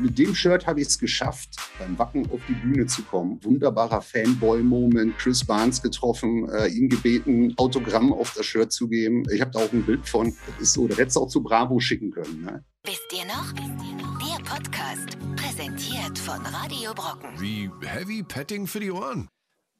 mit dem Shirt habe ich es geschafft, beim Wacken auf die Bühne zu kommen. Wunderbarer Fanboy-Moment. Chris Barnes getroffen, äh, ihn gebeten, Autogramm auf das Shirt zu geben. Ich habe da auch ein Bild von. Das ist so, da hättest du auch zu Bravo schicken können. Ne? Wisst ihr noch? Der Podcast, präsentiert von Radio Brocken. Wie Heavy Petting für die Ohren.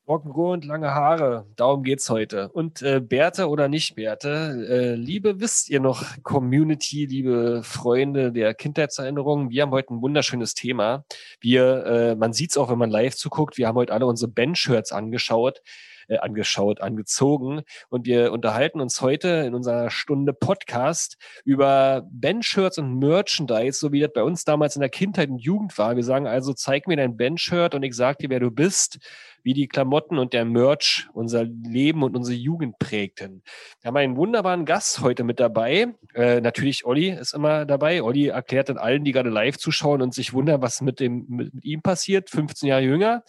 Rockengrund, lange Haare, darum geht's heute. Und äh, Bärte oder nicht Bärte, äh, liebe wisst ihr noch, Community, liebe Freunde der Kindheitserinnerungen, wir haben heute ein wunderschönes Thema. Wir, äh, man sieht's auch, wenn man live zuguckt, wir haben heute alle unsere Band-Shirts angeschaut äh, angeschaut, angezogen. Und wir unterhalten uns heute in unserer Stunde Podcast über Bandshirts und Merchandise, so wie das bei uns damals in der Kindheit und Jugend war. Wir sagen also, zeig mir dein Bandshirt und ich sag dir, wer du bist, wie die Klamotten und der Merch unser Leben und unsere Jugend prägten. Wir haben einen wunderbaren Gast heute mit dabei. Äh, natürlich Olli ist immer dabei. Olli erklärt dann allen, die gerade live zuschauen und sich wundern, was mit, dem, mit, mit ihm passiert. 15 Jahre jünger.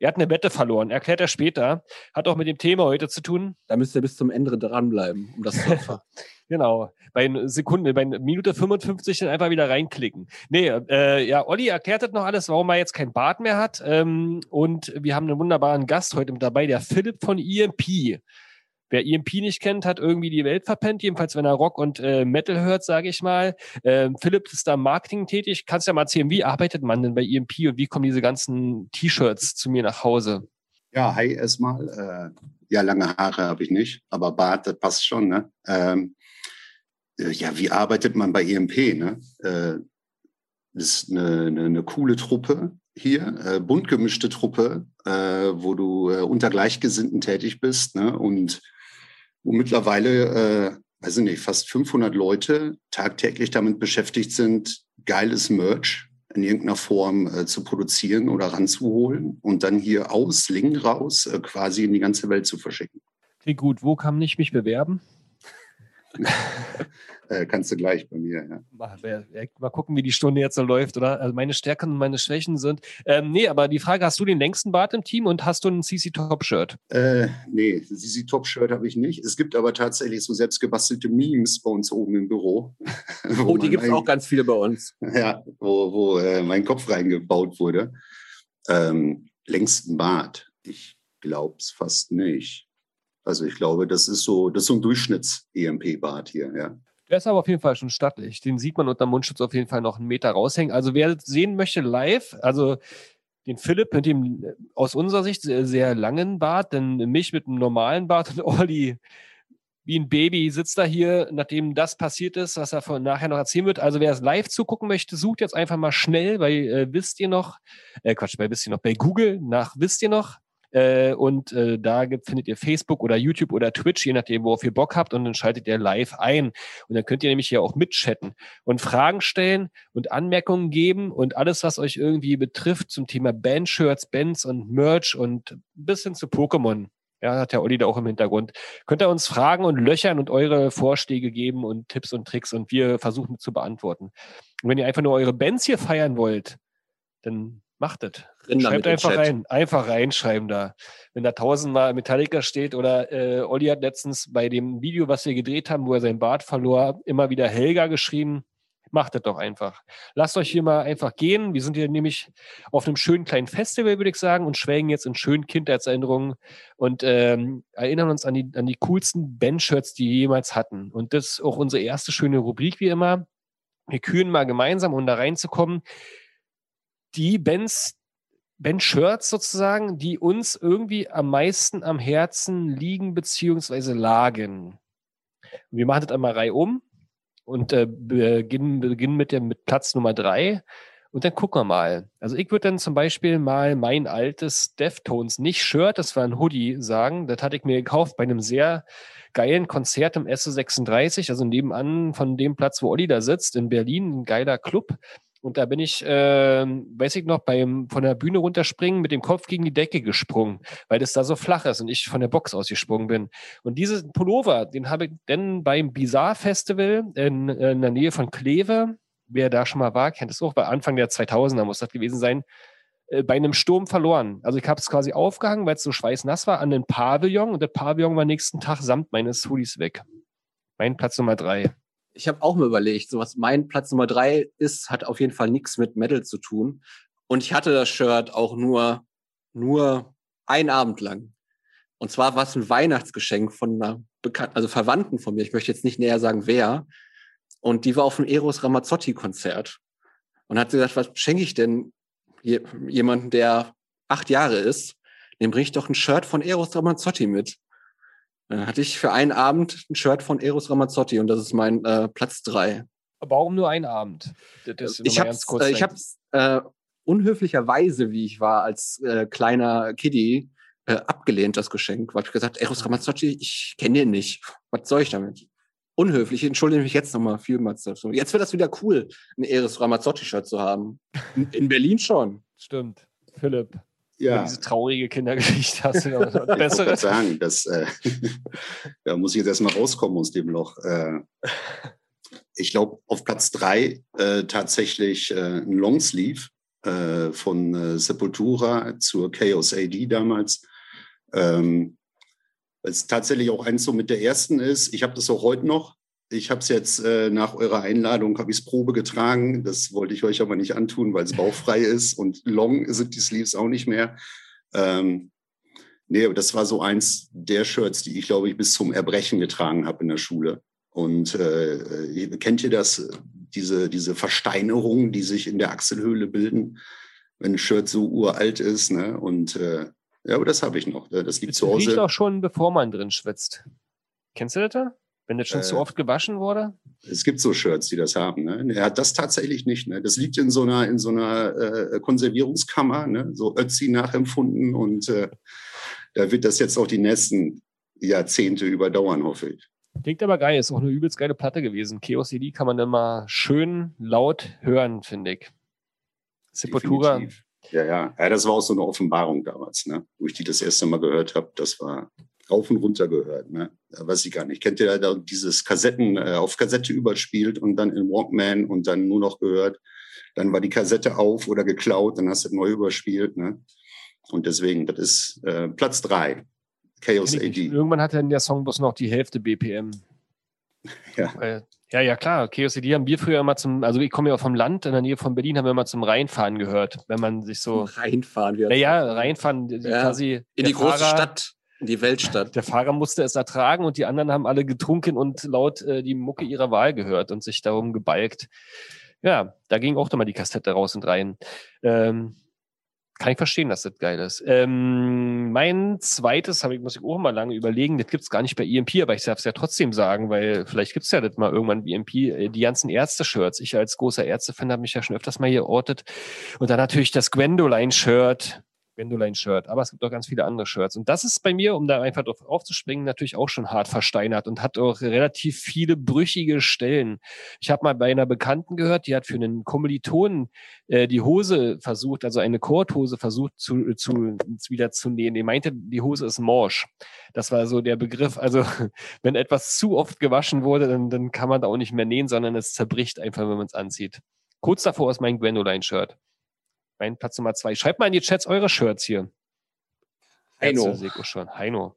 Er hat eine Wette verloren, erklärt er später. Hat auch mit dem Thema heute zu tun. Da müsst ihr bis zum Ende dranbleiben, um das zu erfahren. genau. Bei Sekunde, bei Minute 55 dann einfach wieder reinklicken. Nee, äh, ja, Olli erklärt das noch alles, warum er jetzt kein Bart mehr hat. Ähm, und wir haben einen wunderbaren Gast heute mit dabei, der Philipp von EMP. Wer EMP nicht kennt, hat irgendwie die Welt verpennt, jedenfalls wenn er Rock und äh, Metal hört, sage ich mal. Ähm, Philipp ist da Marketing tätig. Kannst du ja mal erzählen, wie arbeitet man denn bei EMP und wie kommen diese ganzen T-Shirts zu mir nach Hause? Ja, hi erstmal. Äh, ja, lange Haare habe ich nicht, aber Bart, das passt schon. Ne? Ähm, äh, ja, wie arbeitet man bei EMP? Ne? Äh, das ist eine, eine, eine coole Truppe hier, äh, bunt gemischte Truppe, äh, wo du äh, unter Gleichgesinnten tätig bist ne? und wo mittlerweile, äh, weiß ich nicht, fast 500 Leute tagtäglich damit beschäftigt sind, geiles Merch in irgendeiner Form äh, zu produzieren oder ranzuholen und dann hier aus Lingen raus äh, quasi in die ganze Welt zu verschicken. Okay, gut. Wo kann ich mich bewerben? äh, kannst du gleich bei mir. Ja. Mal, mal, gucken, wie die Stunde jetzt so läuft, oder? Also meine Stärken und meine Schwächen sind. Ähm, nee, aber die Frage: Hast du den längsten Bart im Team und hast du ein CC Top-Shirt? Äh, nee, CC Top-Shirt habe ich nicht. Es gibt aber tatsächlich so selbstgebastelte Memes bei uns oben im Büro. oh, die gibt es auch ganz viele bei uns. Ja, wo, wo äh, mein Kopf reingebaut wurde. Ähm, längsten Bart. Ich glaube es fast nicht. Also ich glaube, das ist so, das ist so ein Durchschnitts-EMP-Bart hier, ja. Der ist aber auf jeden Fall schon stattlich. Den sieht man unter Mundschutz auf jeden Fall noch einen Meter raushängen. Also wer sehen möchte live, also den Philipp mit dem aus unserer Sicht sehr, sehr langen Bart, denn mich mit einem normalen Bart und Olli wie ein Baby sitzt da hier, nachdem das passiert ist, was er von nachher noch erzählen wird. Also wer es live zugucken möchte, sucht jetzt einfach mal schnell bei äh, wisst ihr noch, äh, Quatsch, bei wisst ihr noch, bei Google nach wisst ihr noch äh, und äh, da gibt, findet ihr Facebook oder YouTube oder Twitch, je nachdem, worauf ihr Bock habt. Und dann schaltet ihr live ein. Und dann könnt ihr nämlich hier auch mitchatten und Fragen stellen und Anmerkungen geben und alles, was euch irgendwie betrifft zum Thema Bandshirts, Bands und Merch und bis hin zu Pokémon. Ja, hat der Olli da auch im Hintergrund. Könnt ihr uns fragen und löchern und eure Vorschläge geben und Tipps und Tricks und wir versuchen zu beantworten. Und wenn ihr einfach nur eure Bands hier feiern wollt, dann Macht es. Schreibt einfach rein. Einfach reinschreiben da. Wenn da tausendmal Metallica steht oder äh, Olli hat letztens bei dem Video, was wir gedreht haben, wo er sein Bart verlor, immer wieder Helga geschrieben. Macht es doch einfach. Lasst euch hier mal einfach gehen. Wir sind hier nämlich auf einem schönen kleinen Festival, würde ich sagen, und schwelgen jetzt in schönen Kindheitserinnerungen und ähm, erinnern uns an die, an die coolsten Bandshirts, die wir jemals hatten. Und das ist auch unsere erste schöne Rubrik, wie immer. Wir kühlen mal gemeinsam, um da reinzukommen die Bands, Band-Shirts sozusagen, die uns irgendwie am meisten am Herzen liegen beziehungsweise lagen. wir machen das einmal reihum und äh, beginnen, beginnen mit, der, mit Platz Nummer drei. Und dann gucken wir mal. Also ich würde dann zum Beispiel mal mein altes Deftones, nicht Shirt, das war ein Hoodie, sagen. Das hatte ich mir gekauft bei einem sehr geilen Konzert im SO36, also nebenan von dem Platz, wo Olli da sitzt, in Berlin, ein geiler Club. Und da bin ich, äh, weiß ich noch, beim von der Bühne runterspringen mit dem Kopf gegen die Decke gesprungen, weil das da so flach ist und ich von der Box ausgesprungen bin. Und diesen Pullover, den habe ich dann beim Bizarre Festival in, in der Nähe von Kleve, wer da schon mal war, kennt es auch, bei Anfang der 2000er muss das gewesen sein, äh, bei einem Sturm verloren. Also ich habe es quasi aufgehangen, weil es so schweißnass war, an den Pavillon und der Pavillon war nächsten Tag samt meines Hoodies weg. Mein Platz Nummer drei ich habe auch mal überlegt, so was mein Platz Nummer drei ist, hat auf jeden Fall nichts mit Metal zu tun. Und ich hatte das Shirt auch nur, nur einen Abend lang. Und zwar war es ein Weihnachtsgeschenk von einer Bekannten, also Verwandten von mir. Ich möchte jetzt nicht näher sagen, wer. Und die war auf dem Eros Ramazzotti-Konzert. Und hat gesagt, was schenke ich denn jemanden, der acht Jahre ist? Dem bringe ich doch ein Shirt von Eros Ramazzotti mit. Dann hatte ich für einen Abend ein Shirt von Eros Ramazzotti und das ist mein äh, Platz drei. Aber warum nur einen Abend? Das ich habe äh, ich hab's, äh, unhöflicherweise, wie ich war als äh, kleiner Kiddie, äh, abgelehnt, das Geschenk. Weil ich gesagt, Eros Ramazzotti, ich kenne den nicht. Was soll ich damit? Unhöflich, ich entschuldige mich jetzt nochmal vielmals dazu. Jetzt wird das wieder cool, ein Eros Ramazzotti-Shirt zu haben. In, in Berlin schon. Stimmt. Philipp ja. diese traurige Kindergeschichte hast du noch bessere. Ich sagen, das, äh, da muss ich jetzt erstmal rauskommen aus dem Loch. Äh, ich glaube, auf Platz drei äh, tatsächlich äh, ein Longsleeve äh, von äh, Sepultura zur Chaos AD damals. Ähm, weil es tatsächlich auch eins so mit der ersten ist. Ich habe das auch heute noch. Ich habe es jetzt äh, nach eurer Einladung, habe ich es Probe getragen. Das wollte ich euch aber nicht antun, weil es bauchfrei ist und long sind die Sleeves auch nicht mehr. Ähm, nee, aber das war so eins der Shirts, die ich, glaube ich, bis zum Erbrechen getragen habe in der Schule. Und äh, kennt ihr das, diese, diese Versteinerungen, die sich in der Achselhöhle bilden, wenn ein Shirt so uralt ist? Ne? Und äh, ja, aber das habe ich noch. Das liegt das zu Hause. Das riecht auch schon, bevor man drin schwitzt. Kennst du das da? Wenn das schon äh, zu oft gewaschen wurde? Es gibt so Shirts, die das haben. Ne? Er hat das tatsächlich nicht. Ne? Das liegt in so einer, in so einer äh, Konservierungskammer, ne? so Ötzi nachempfunden. Und äh, da wird das jetzt auch die nächsten Jahrzehnte überdauern, hoffe ich. Klingt aber geil, ist auch eine übelst geile Platte gewesen. Chaos CD kann man immer schön laut hören, finde ich. Sepultura. Ja, ja, ja. das war auch so eine Offenbarung damals, ne? wo ich die das erste Mal gehört habe. Das war rauf und runter gehört. Ne? Weiß ich gar nicht. Kennt ihr da dieses Kassetten äh, auf Kassette überspielt und dann in Walkman und dann nur noch gehört? Dann war die Kassette auf oder geklaut, dann hast du neu überspielt. Ne? Und deswegen, das ist äh, Platz drei. Chaos AD. Irgendwann hatte der Song bloß noch die Hälfte BPM. Ja. ja, ja, klar. Chaos AD haben wir früher immer zum, also ich komme ja vom Land, in der Nähe von Berlin, haben wir immer zum Rheinfahren gehört, wenn man sich so. Rheinfahren, wir. Naja, Rheinfahren, ja, quasi. In die große Stadt. Die Weltstadt. Der Fahrer musste es ertragen und die anderen haben alle getrunken und laut äh, die Mucke ihrer Wahl gehört und sich darum gebalgt. Ja, da ging auch mal die Kassette raus und rein. Ähm, kann ich verstehen, dass das geil ist. Ähm, mein zweites, habe ich, muss ich auch mal lange überlegen, das gibt's gar nicht bei EMP, aber ich darf es ja trotzdem sagen, weil vielleicht gibt's ja das mal irgendwann bei EMP, äh, die ganzen Ärzte-Shirts. Ich als großer Ärzte-Fan habe mich ja schon öfters mal hier ortet. Und dann natürlich das Gwendoline-Shirt, Gwendoline-Shirt, aber es gibt auch ganz viele andere Shirts. Und das ist bei mir, um da einfach drauf aufzuspringen, natürlich auch schon hart versteinert und hat auch relativ viele brüchige Stellen. Ich habe mal bei einer Bekannten gehört, die hat für einen Kommilitonen äh, die Hose versucht, also eine Korthose versucht zu, zu, wieder zu nähen. Die meinte, die Hose ist morsch. Das war so der Begriff. Also wenn etwas zu oft gewaschen wurde, dann, dann kann man da auch nicht mehr nähen, sondern es zerbricht einfach, wenn man es anzieht. Kurz davor ist mein Gwendoline-Shirt. Mein Platz Nummer zwei. Schreibt mal in die Chats eure Shirts hier. Heino. schon. Heino.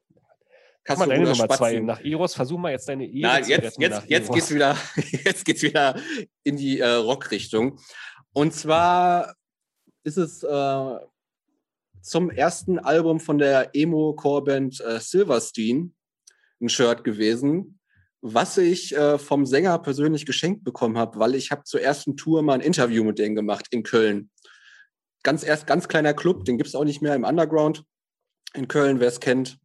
Kann mal deine Nummer Spatzen. zwei. Nach Eros, versuch mal jetzt deine Ehe Nein, jetzt, jetzt, jetzt geht's wieder, jetzt geht's wieder in die äh, Rockrichtung. Und zwar ist es äh, zum ersten Album von der Emo-Core-Band äh, Silverstein ein Shirt gewesen, was ich äh, vom Sänger persönlich geschenkt bekommen habe, weil ich habe zur ersten Tour mal ein Interview mit denen gemacht in Köln ganz erst ganz kleiner Club, den gibt es auch nicht mehr im Underground in Köln, wer es kennt.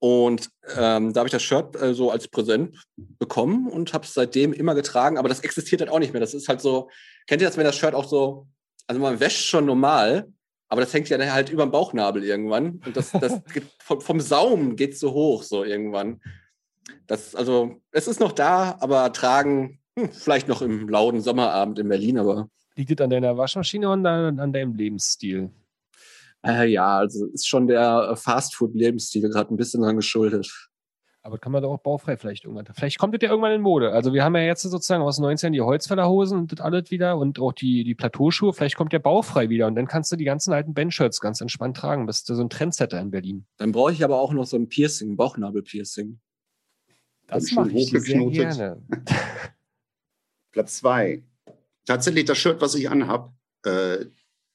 Und ähm, da habe ich das Shirt äh, so als Präsent bekommen und habe es seitdem immer getragen. Aber das existiert halt auch nicht mehr. Das ist halt so, kennt ihr das, wenn das Shirt auch so, also man wäscht schon normal, aber das hängt ja halt über dem Bauchnabel irgendwann. Und das, das vom, vom Saum geht so hoch, so irgendwann. Das, also, es ist noch da, aber tragen, hm, vielleicht noch im lauten Sommerabend in Berlin, aber Liegt es an deiner Waschmaschine und an, an deinem Lebensstil? Äh, ja, also ist schon der äh, Fastfood-Lebensstil gerade ein bisschen dran geschuldet. Aber kann man doch auch baufrei vielleicht irgendwann. Vielleicht kommt das ja irgendwann in Mode. Also wir haben ja jetzt sozusagen aus 19 die Holzfällerhosen und das alles wieder und auch die, die Plateauschuhe. Vielleicht kommt der baufrei wieder und dann kannst du die ganzen alten Bandshirts ganz entspannt tragen. Bist du so ein Trendsetter in Berlin. Dann brauche ich aber auch noch so ein Piercing, Bauchnabel-Piercing. Das mache ich sehr gerne. Platz zwei. Tatsächlich das Shirt, was ich anhab, äh,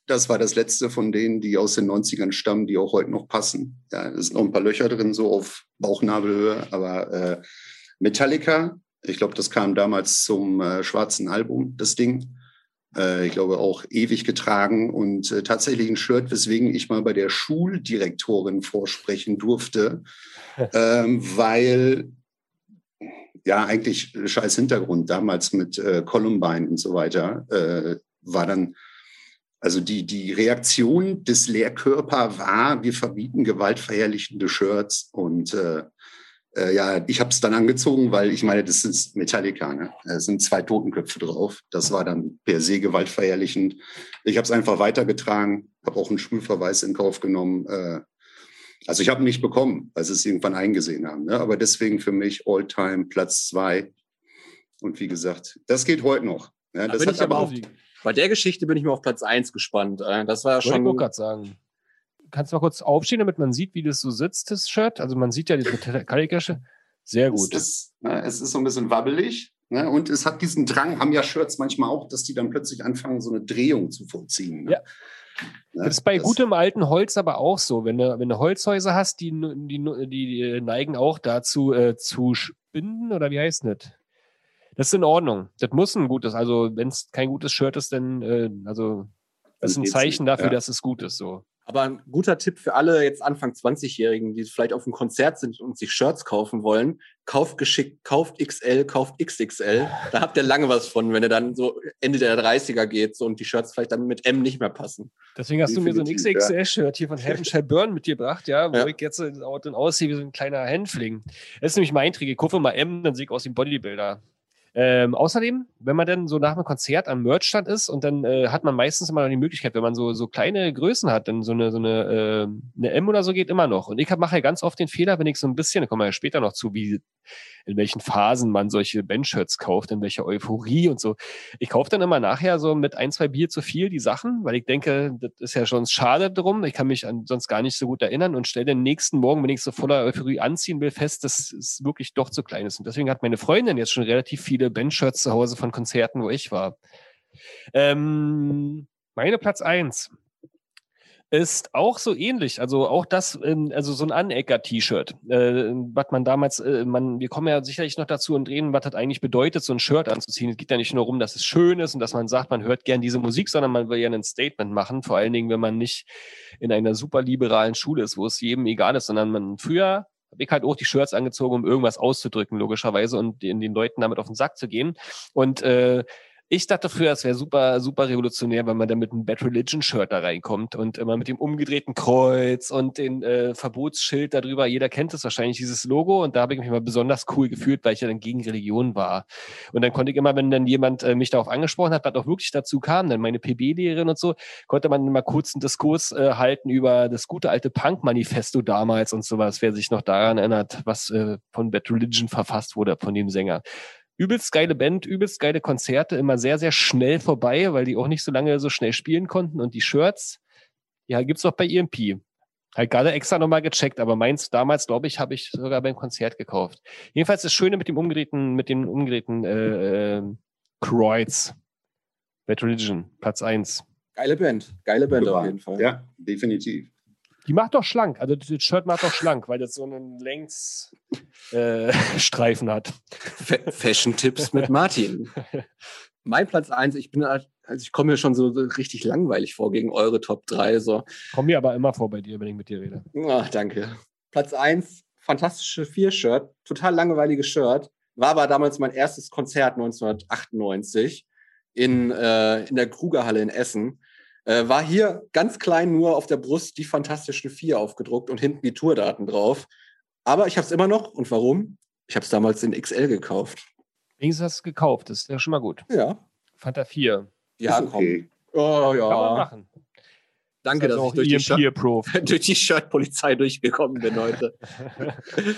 das war das letzte von denen, die aus den 90ern stammen, die auch heute noch passen. Ja, es sind noch ein paar Löcher drin, so auf Bauchnabelhöhe, aber äh, Metallica, ich glaube, das kam damals zum äh, schwarzen Album, das Ding. Äh, ich glaube, auch ewig getragen und tatsächlich ein Shirt, weswegen ich mal bei der Schuldirektorin vorsprechen durfte, ähm, weil ja, eigentlich scheiß Hintergrund damals mit äh, Columbine und so weiter, äh, war dann, also die, die Reaktion des Lehrkörper war, wir verbieten gewaltverherrlichende Shirts und äh, äh, ja, ich habe es dann angezogen, weil ich meine, das ist Metallica, ne? Es sind zwei Totenköpfe drauf. Das war dann per se gewaltverherrlichend. Ich habe es einfach weitergetragen, habe auch einen Schulverweis in Kauf genommen. Also ich habe nicht bekommen, weil sie es irgendwann eingesehen haben. Ne? Aber deswegen für mich All-Time Platz zwei. Und wie gesagt, das geht heute noch. Ja, Da das bin hat ich aber auch, bei der Geschichte bin ich mir auf Platz 1 gespannt. Äh, Das war ja ich schon. auch gerade sagen. Kannst du mal kurz aufstehen, damit man sieht, wie das so sitzt, das Shirt? Also man sieht ja diese Metallica-Shirt. Sehr gut. Es ist, ne, es ist so ein bisschen wabbelig. Ne? Und es hat diesen Drang, haben ja Shirts manchmal auch, dass die dann plötzlich anfangen, so eine Drehung zu vollziehen. Ne? Ja. Ne? Das ist bei Das- gutem alten Holz aber auch so. Wenn du, wenn du Holzhäuser hast, die, die, die, die neigen auch dazu äh, zu spinnen oder wie heißt das? Das ist in Ordnung. Das muss ein gutes, also wenn es kein gutes Shirt ist, dann äh, also das ist ein Zeichen dafür, ja. dass es gut ist. So. Aber ein guter Tipp für alle jetzt Anfang 20-Jährigen, die vielleicht auf einem Konzert sind und sich Shirts kaufen wollen. Kauft geschickt, kauft XL, kauft XXL. Da habt ihr lange was von, wenn ihr dann so Ende der 30er geht so, und die Shirts vielleicht dann mit M nicht mehr passen. Deswegen hast du mir so ein Definitiv. XXL-Shirt hier von Heaven Shall Burn mitgebracht, ja, wo Ja. ich jetzt dann aussehe wie so ein kleiner Hänfling. Das ist nämlich mein Trick. Ich kaufe mal M, dann sehe ich aus wie ein Bodybuilder. Ähm, außerdem, wenn man dann so nach einem Konzert am Merchstand ist und dann äh, hat man meistens immer noch die Möglichkeit, wenn man so, so kleine Größen hat, dann so eine, so eine, äh, eine M oder so geht immer noch. Und ich mache ja ganz oft den Fehler, wenn ich so ein bisschen, da kommen wir ja später noch zu, wie in welchen Phasen man solche Bandshirts kauft, in welcher Euphorie und so. Ich kaufe dann immer nachher so mit ein, zwei Bier zu viel die Sachen, weil ich denke, das ist ja schon schade drum. Ich kann mich an sonst gar nicht so gut erinnern und stelle den nächsten Morgen, wenn ich so voller Euphorie anziehen will, fest, dass es wirklich doch zu klein ist. Und deswegen hat meine Freundin jetzt schon relativ viele Bandshirts zu Hause von Konzerten, wo ich war. Ähm, meine Platz eins ist auch so ähnlich. Also auch das, also so ein Anecker-T-Shirt, äh, was man damals, äh, man, wir kommen ja sicherlich noch dazu und reden, was das eigentlich bedeutet, so ein Shirt anzuziehen. Es geht ja nicht nur darum, dass es schön ist und dass man sagt, man hört gern diese Musik, sondern man will ja ein Statement machen. Vor allen Dingen, wenn man nicht in einer super liberalen Schule ist, wo es jedem egal ist, sondern man früher habe ich halt auch die Shirts angezogen, um irgendwas auszudrücken, logischerweise, und den, den Leuten damit auf den Sack zu gehen. Und äh, ich dachte früher, es wäre super, super revolutionär, wenn man dann mit einem Bad Religion Shirt da reinkommt und immer mit dem umgedrehten Kreuz und den äh, Verbotsschild darüber. Jeder kennt es wahrscheinlich, dieses Logo. Und da habe ich mich mal besonders cool gefühlt, weil ich ja dann gegen Religion war. Und dann konnte ich immer, wenn dann jemand äh, mich darauf angesprochen hat, was auch wirklich dazu kam, dann meine PB-Lehrerin und so, konnte man mal kurz einen Diskurs äh, halten über das gute alte Punk-Manifesto damals und sowas, wer sich noch daran erinnert, was äh, von Bad Religion verfasst wurde, von dem Sänger übelst geile Band, übelst geile Konzerte, immer sehr, sehr schnell vorbei, weil die auch nicht so lange so schnell spielen konnten. Und die Shirts, ja, gibt's auch bei EMP. Halt gerade extra nochmal gecheckt, aber meins damals, glaube ich, habe ich sogar beim Konzert gekauft. Jedenfalls das Schöne mit dem umgedrehten, mit dem umgedrehten äh, äh, Kreuz. Bad Religion, Platz eins. Geile Band. Geile Band auf jeden Fall. Ja, definitiv. Die macht doch schlank. Also das Shirt macht doch schlank, weil das so einen Längsstreifen äh, hat. Fa Fashion-Tipps mit Martin. Mein Platz eins. ich bin, also ich komme mir schon so, richtig langweilig vor gegen eure Top 3. So. Komm mir aber immer vor bei dir, wenn ich mit dir rede. Ach, danke. Platz eins, fantastische Vier-Shirt, total langweiliges Shirt. War aber damals mein erstes Konzert 1998 in, äh, in der Krugerhalle in Essen. Äh, war hier ganz klein nur auf der Brust die fantastischen Vier aufgedruckt und hinten die Tourdaten drauf. Aber ich habe es immer noch. Und warum? Ich habe es damals in XL gekauft. Wenigstens hast du es gekauft, das ist ja schon mal gut. Ja. Fanta 4. Ja, ist okay. komm. Oh, Kann man ja. machen. Danke, Ist dass ich durch die, Shirt, durch die Shirt-Polizei durchgekommen bin heute.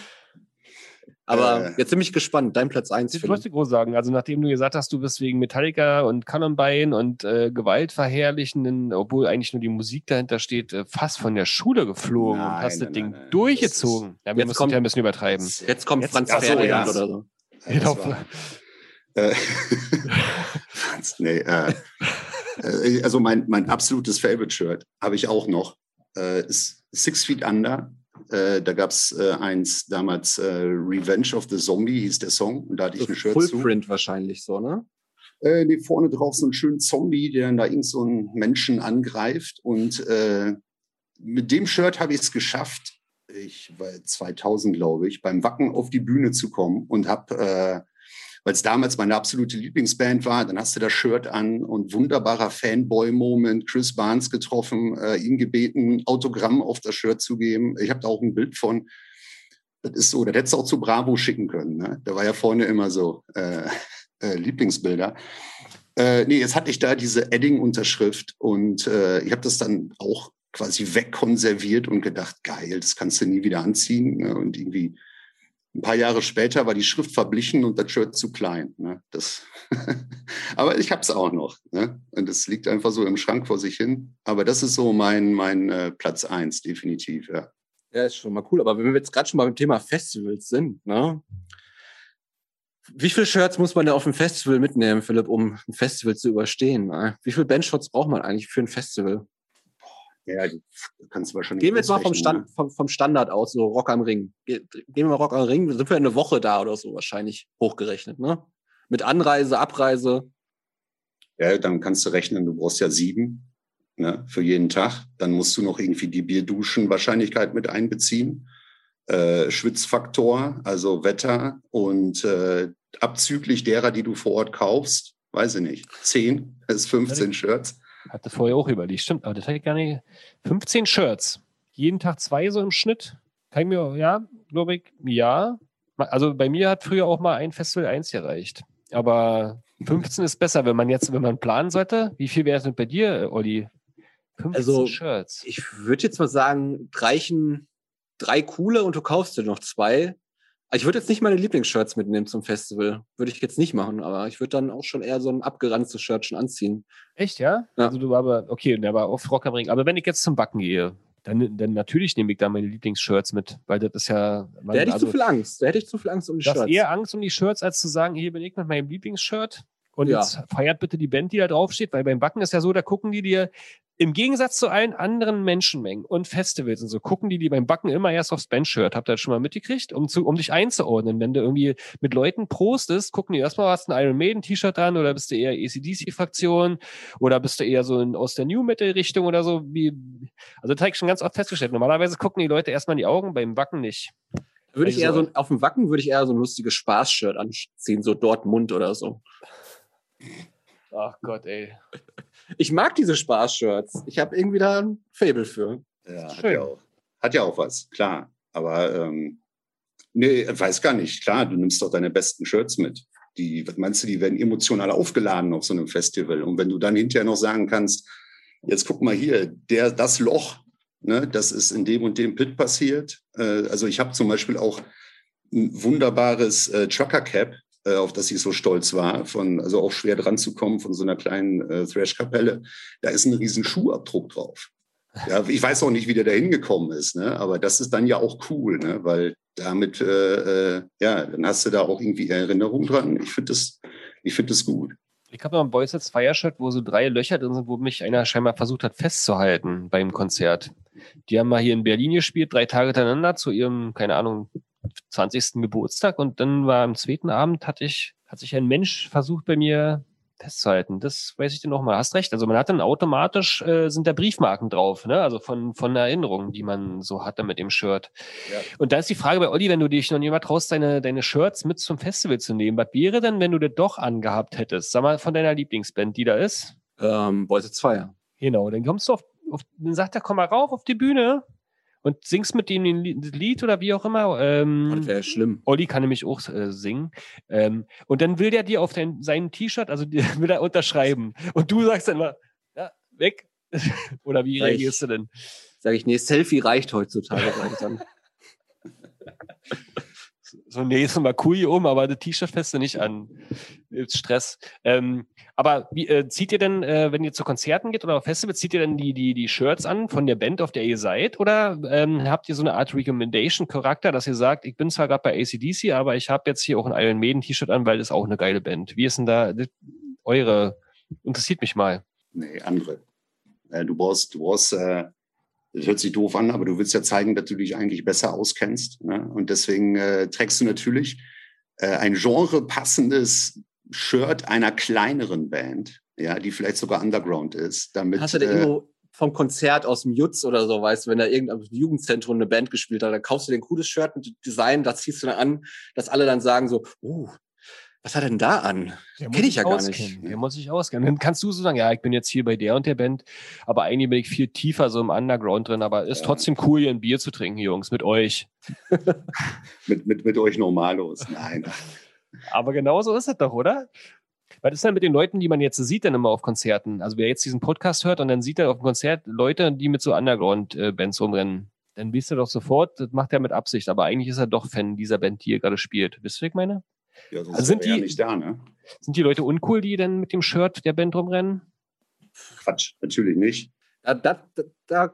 Aber Äh. jetzt bin ich gespannt. Dein Platz eins. Ich Philipp. wollte groß sagen, also nachdem du gesagt hast, du bist wegen Metallica und Columbine und äh, gewaltverherrlichenden, obwohl eigentlich nur die Musik dahinter steht, äh, fast von der Schule geflogen und Nein, hast das nein, Ding nein, durchgezogen. Ja, wir müssen kommt- ja ein bisschen übertreiben. Jetzt kommt Jetzt- Franz so, Ferdinand ja. oder so. Genau. das war- Äh, nee, äh, äh, also mein, mein absolutes Favorite-Shirt habe ich auch noch. Äh, ist Six Feet Under. Äh, da gab es äh, eins damals, äh, Revenge of the Zombie hieß der Song. Und da hatte ich ein Shirt zu. Fullprint wahrscheinlich so, ne? Äh, nee, vorne drauf so einen schönen Zombie, der da irgend so einen Menschen angreift. Und äh, mit dem Shirt habe ich es geschafft, ich war 2000, glaube ich, beim Wacken auf die Bühne zu kommen und habe, äh, weil es damals meine absolute Lieblingsband war, dann hast du das Shirt an und wunderbarer Fanboy-Moment, Chris Barnes getroffen, äh, ihn gebeten, Autogramm auf das Shirt zu geben. Ich habe da auch ein Bild von. Das ist so, das hättest du auch zu Bravo schicken können. Ne? Da war ja vorne immer so äh, äh, Lieblingsbilder. Äh, nee, jetzt hatte ich da diese Edding-Unterschrift und äh, ich habe das dann auch quasi wegkonserviert und gedacht, geil, das kannst du nie wieder anziehen. Ne? Und irgendwie ein paar Jahre später war die Schrift verblichen und das Shirt zu klein. Ne? Das Aber ich habe es auch noch. Ne? Und es liegt einfach so im Schrank vor sich hin. Aber das ist so mein, mein äh, Platz eins definitiv. Ja. Ja, ist schon mal cool. Aber wenn wir jetzt gerade schon mal beim Thema Festivals sind, ne? Wie viele Shirts muss man denn auf dem Festival mitnehmen, Philipp, um ein Festival zu überstehen? Ne? Wie viele Bandshots braucht man eigentlich für ein Festival? Ja, kannst du wahrscheinlich. Gehen wir jetzt mal vom, Stand, vom, vom Standard aus, so Rock am Ring. Ge- Gehen wir mal Rock am Ring, sind wir eine Woche da oder so wahrscheinlich hochgerechnet, ne? Mit Anreise, Abreise. Ne? Ja, dann kannst du rechnen, du brauchst ja sieben ne, für jeden Tag. Dann musst du noch irgendwie die Bierduschen-Wahrscheinlichkeit mit einbeziehen. Äh, Schwitzfaktor, also Wetter und äh, abzüglich derer, die du vor Ort kaufst, weiß ich nicht, 10 bis 15 Shirts. Hatte vorher auch überlegt, stimmt, aber das hätte ich gar nicht. 15 Shirts. Jeden Tag zwei so im Schnitt. Kann ich mir, ja, glaube ich, ja. Also bei mir hat früher auch mal ein Festival eins gereicht. Aber 15 ist besser, wenn man jetzt, wenn man planen sollte. Wie viel wäre es denn bei dir, Olli? 15 Also, Shirts. Ich würde jetzt mal sagen, reichen drei coole und du kaufst dir noch zwei. Ich würde jetzt nicht meine Lieblingsshirts mitnehmen zum Festival. Würde ich jetzt nicht machen, aber ich würde dann auch schon eher so ein abgeranztes Shirt schon anziehen. Echt, ja? Ja. Also du aber, okay, der war auf Rock am Ring. Aber wenn ich jetzt zum Backen gehe, dann, dann natürlich nehme ich da meine Lieblingsshirts mit, weil das ist ja. Da hätte ich also, zu viel Angst. Da hätte ich zu viel Angst um die Shirts. eher Angst um die Shirts, als zu sagen, hier bin ich mit meinem Lieblingsshirt. Und Ja. jetzt feiert bitte die Band, die da draufsteht, weil beim Backen ist ja so, da gucken die dir im Gegensatz zu allen anderen Menschenmengen und Festivals und so, gucken die die beim Backen immer erst aufs Bandshirt. Habt ihr das schon mal mitgekriegt? Um, zu, um dich einzuordnen. Wenn du irgendwie mit Leuten prostest, gucken die erstmal, hast du ein Iron Maiden T-Shirt an oder bist du eher ACDC-Fraktion oder bist du eher so in, aus der New Metal-Richtung oder so? Wie, also das habe ich schon ganz oft festgestellt. Normalerweise gucken die Leute erstmal in die Augen, beim Backen nicht. Würde ich Also eher so- auf dem Wacken würde ich eher so ein lustiges Spaß-Shirt anziehen, so Dortmund oder so. Ach Gott, ey. Ich mag diese Spaß-Shirts. Ich habe irgendwie da ein Fable für. Ja, hat ja, auch, hat ja auch was, klar. Aber ähm, nee, weiß gar nicht. Klar, du nimmst doch deine besten Shirts mit. Die, was meinst du, die werden emotional aufgeladen auf so einem Festival. Und wenn du dann hinterher noch sagen kannst, jetzt guck mal hier, der, das Loch, ne, das ist in dem und dem Pit passiert. Äh, also ich habe zum Beispiel auch ein wunderbares äh, Trucker Cap, auf das ich so stolz war, von, also auch schwer dran zu kommen von so einer kleinen äh, Thrash-Kapelle. Da ist ein riesen Schuhabdruck drauf. Ja, ich weiß auch nicht, wie der da hingekommen ist, ne? aber das ist dann ja auch cool, ne? weil damit, äh, äh, ja, dann hast du da auch irgendwie Erinnerung dran. Ich finde das, ich finde das gut. Ich habe noch ein Boys Sets Fire-Shirt, wo so drei Löcher drin sind, wo mich einer scheinbar versucht hat festzuhalten beim Konzert. Die haben mal hier in Berlin gespielt, drei Tage hintereinander zu ihrem, keine Ahnung, 20. Geburtstag. Und dann war am zweiten Abend, hatte ich, hat sich ein Mensch versucht, bei mir festzuhalten. Das weiß ich dir nochmal. Hast recht. Also man hat dann automatisch, äh, sind da Briefmarken drauf, ne? Also von, von Erinnerungen, die man so hatte mit dem Shirt. Ja. Und da ist die Frage bei Olli, wenn du dich noch niemand traust, deine, deine Shirts mit zum Festival zu nehmen, was wäre denn, wenn du das doch angehabt hättest? Sag mal von deiner Lieblingsband, die da ist. Ähm, Boys It's Fire. Genau, dann kommst du auf, auf dann sagt er, komm mal rauf auf die Bühne und singst mit ihm ein Lied- oder wie auch immer. Ähm, Oh, das wäre schlimm. Olli kann nämlich auch äh, singen. Ähm, und dann will der dir auf dein, sein T-Shirt, also will er unterschreiben. Und du sagst dann mal, ja, weg. oder wie ich- reagierst du denn? Sage ich, nee, Selfie reicht heutzutage, sag ich dann. So, nee, ist mal cool hier oben, aber das T-Shirt feste nicht an. Stress. Ähm, aber wie, äh, zieht ihr denn, äh, wenn ihr zu Konzerten geht oder auf Festivals, zieht ihr denn die, die, die Shirts an von der Band, auf der ihr seid? Oder ähm, habt ihr so eine Art Recommendation-Charakter, dass ihr sagt, ich bin zwar gerade bei ACDC, aber ich habe jetzt hier auch ein Iron Maiden T-Shirt an, weil das ist auch eine geile Band. Wie ist denn da eure, interessiert mich mal. Nee, andere. Äh, du brauchst, du brauchst, äh, das hört sich doof an, aber du willst ja zeigen, dass du dich eigentlich besser auskennst. Ne? Und deswegen äh, trägst du natürlich äh, ein genrepassendes Shirt einer kleineren Band, ja, die vielleicht sogar Underground ist. Damit, Hast du denn äh, irgendwo vom Konzert aus dem Jutz oder so, weißt du, wenn da irgendein Jugendzentrum eine Band gespielt hat, dann kaufst du dir ein cooles Shirt mit Design, das ziehst du dann an, dass alle dann sagen so, uh, was hat er denn da an? Der Kenn ich ja gar auskennen. nicht. Der muss sich auskennen. Dann kannst du so sagen, ja, ich bin jetzt hier bei der und der Band, aber eigentlich bin ich viel tiefer so im Underground drin, aber ist Ja. trotzdem cool, hier ein Bier zu trinken, Jungs, mit euch. mit, mit, mit euch Normalos. Nein. Aber genau so ist es doch, oder? Was ist denn mit den Leuten, die man jetzt sieht, dann immer auf Konzerten? Also wer jetzt diesen Podcast hört und dann sieht er auf dem Konzert Leute, die mit so Underground-Bands rumrennen, dann wisst ihr doch sofort, das macht er mit Absicht, aber eigentlich ist er doch Fan dieser Band, die ihr gerade spielt. Wisst ihr, was ich meine? Ja, sonst Also sind die- nicht da, ne? Sind die Leute uncool, die dann mit dem Shirt der Band rumrennen? Quatsch, natürlich nicht. Da, da, da, da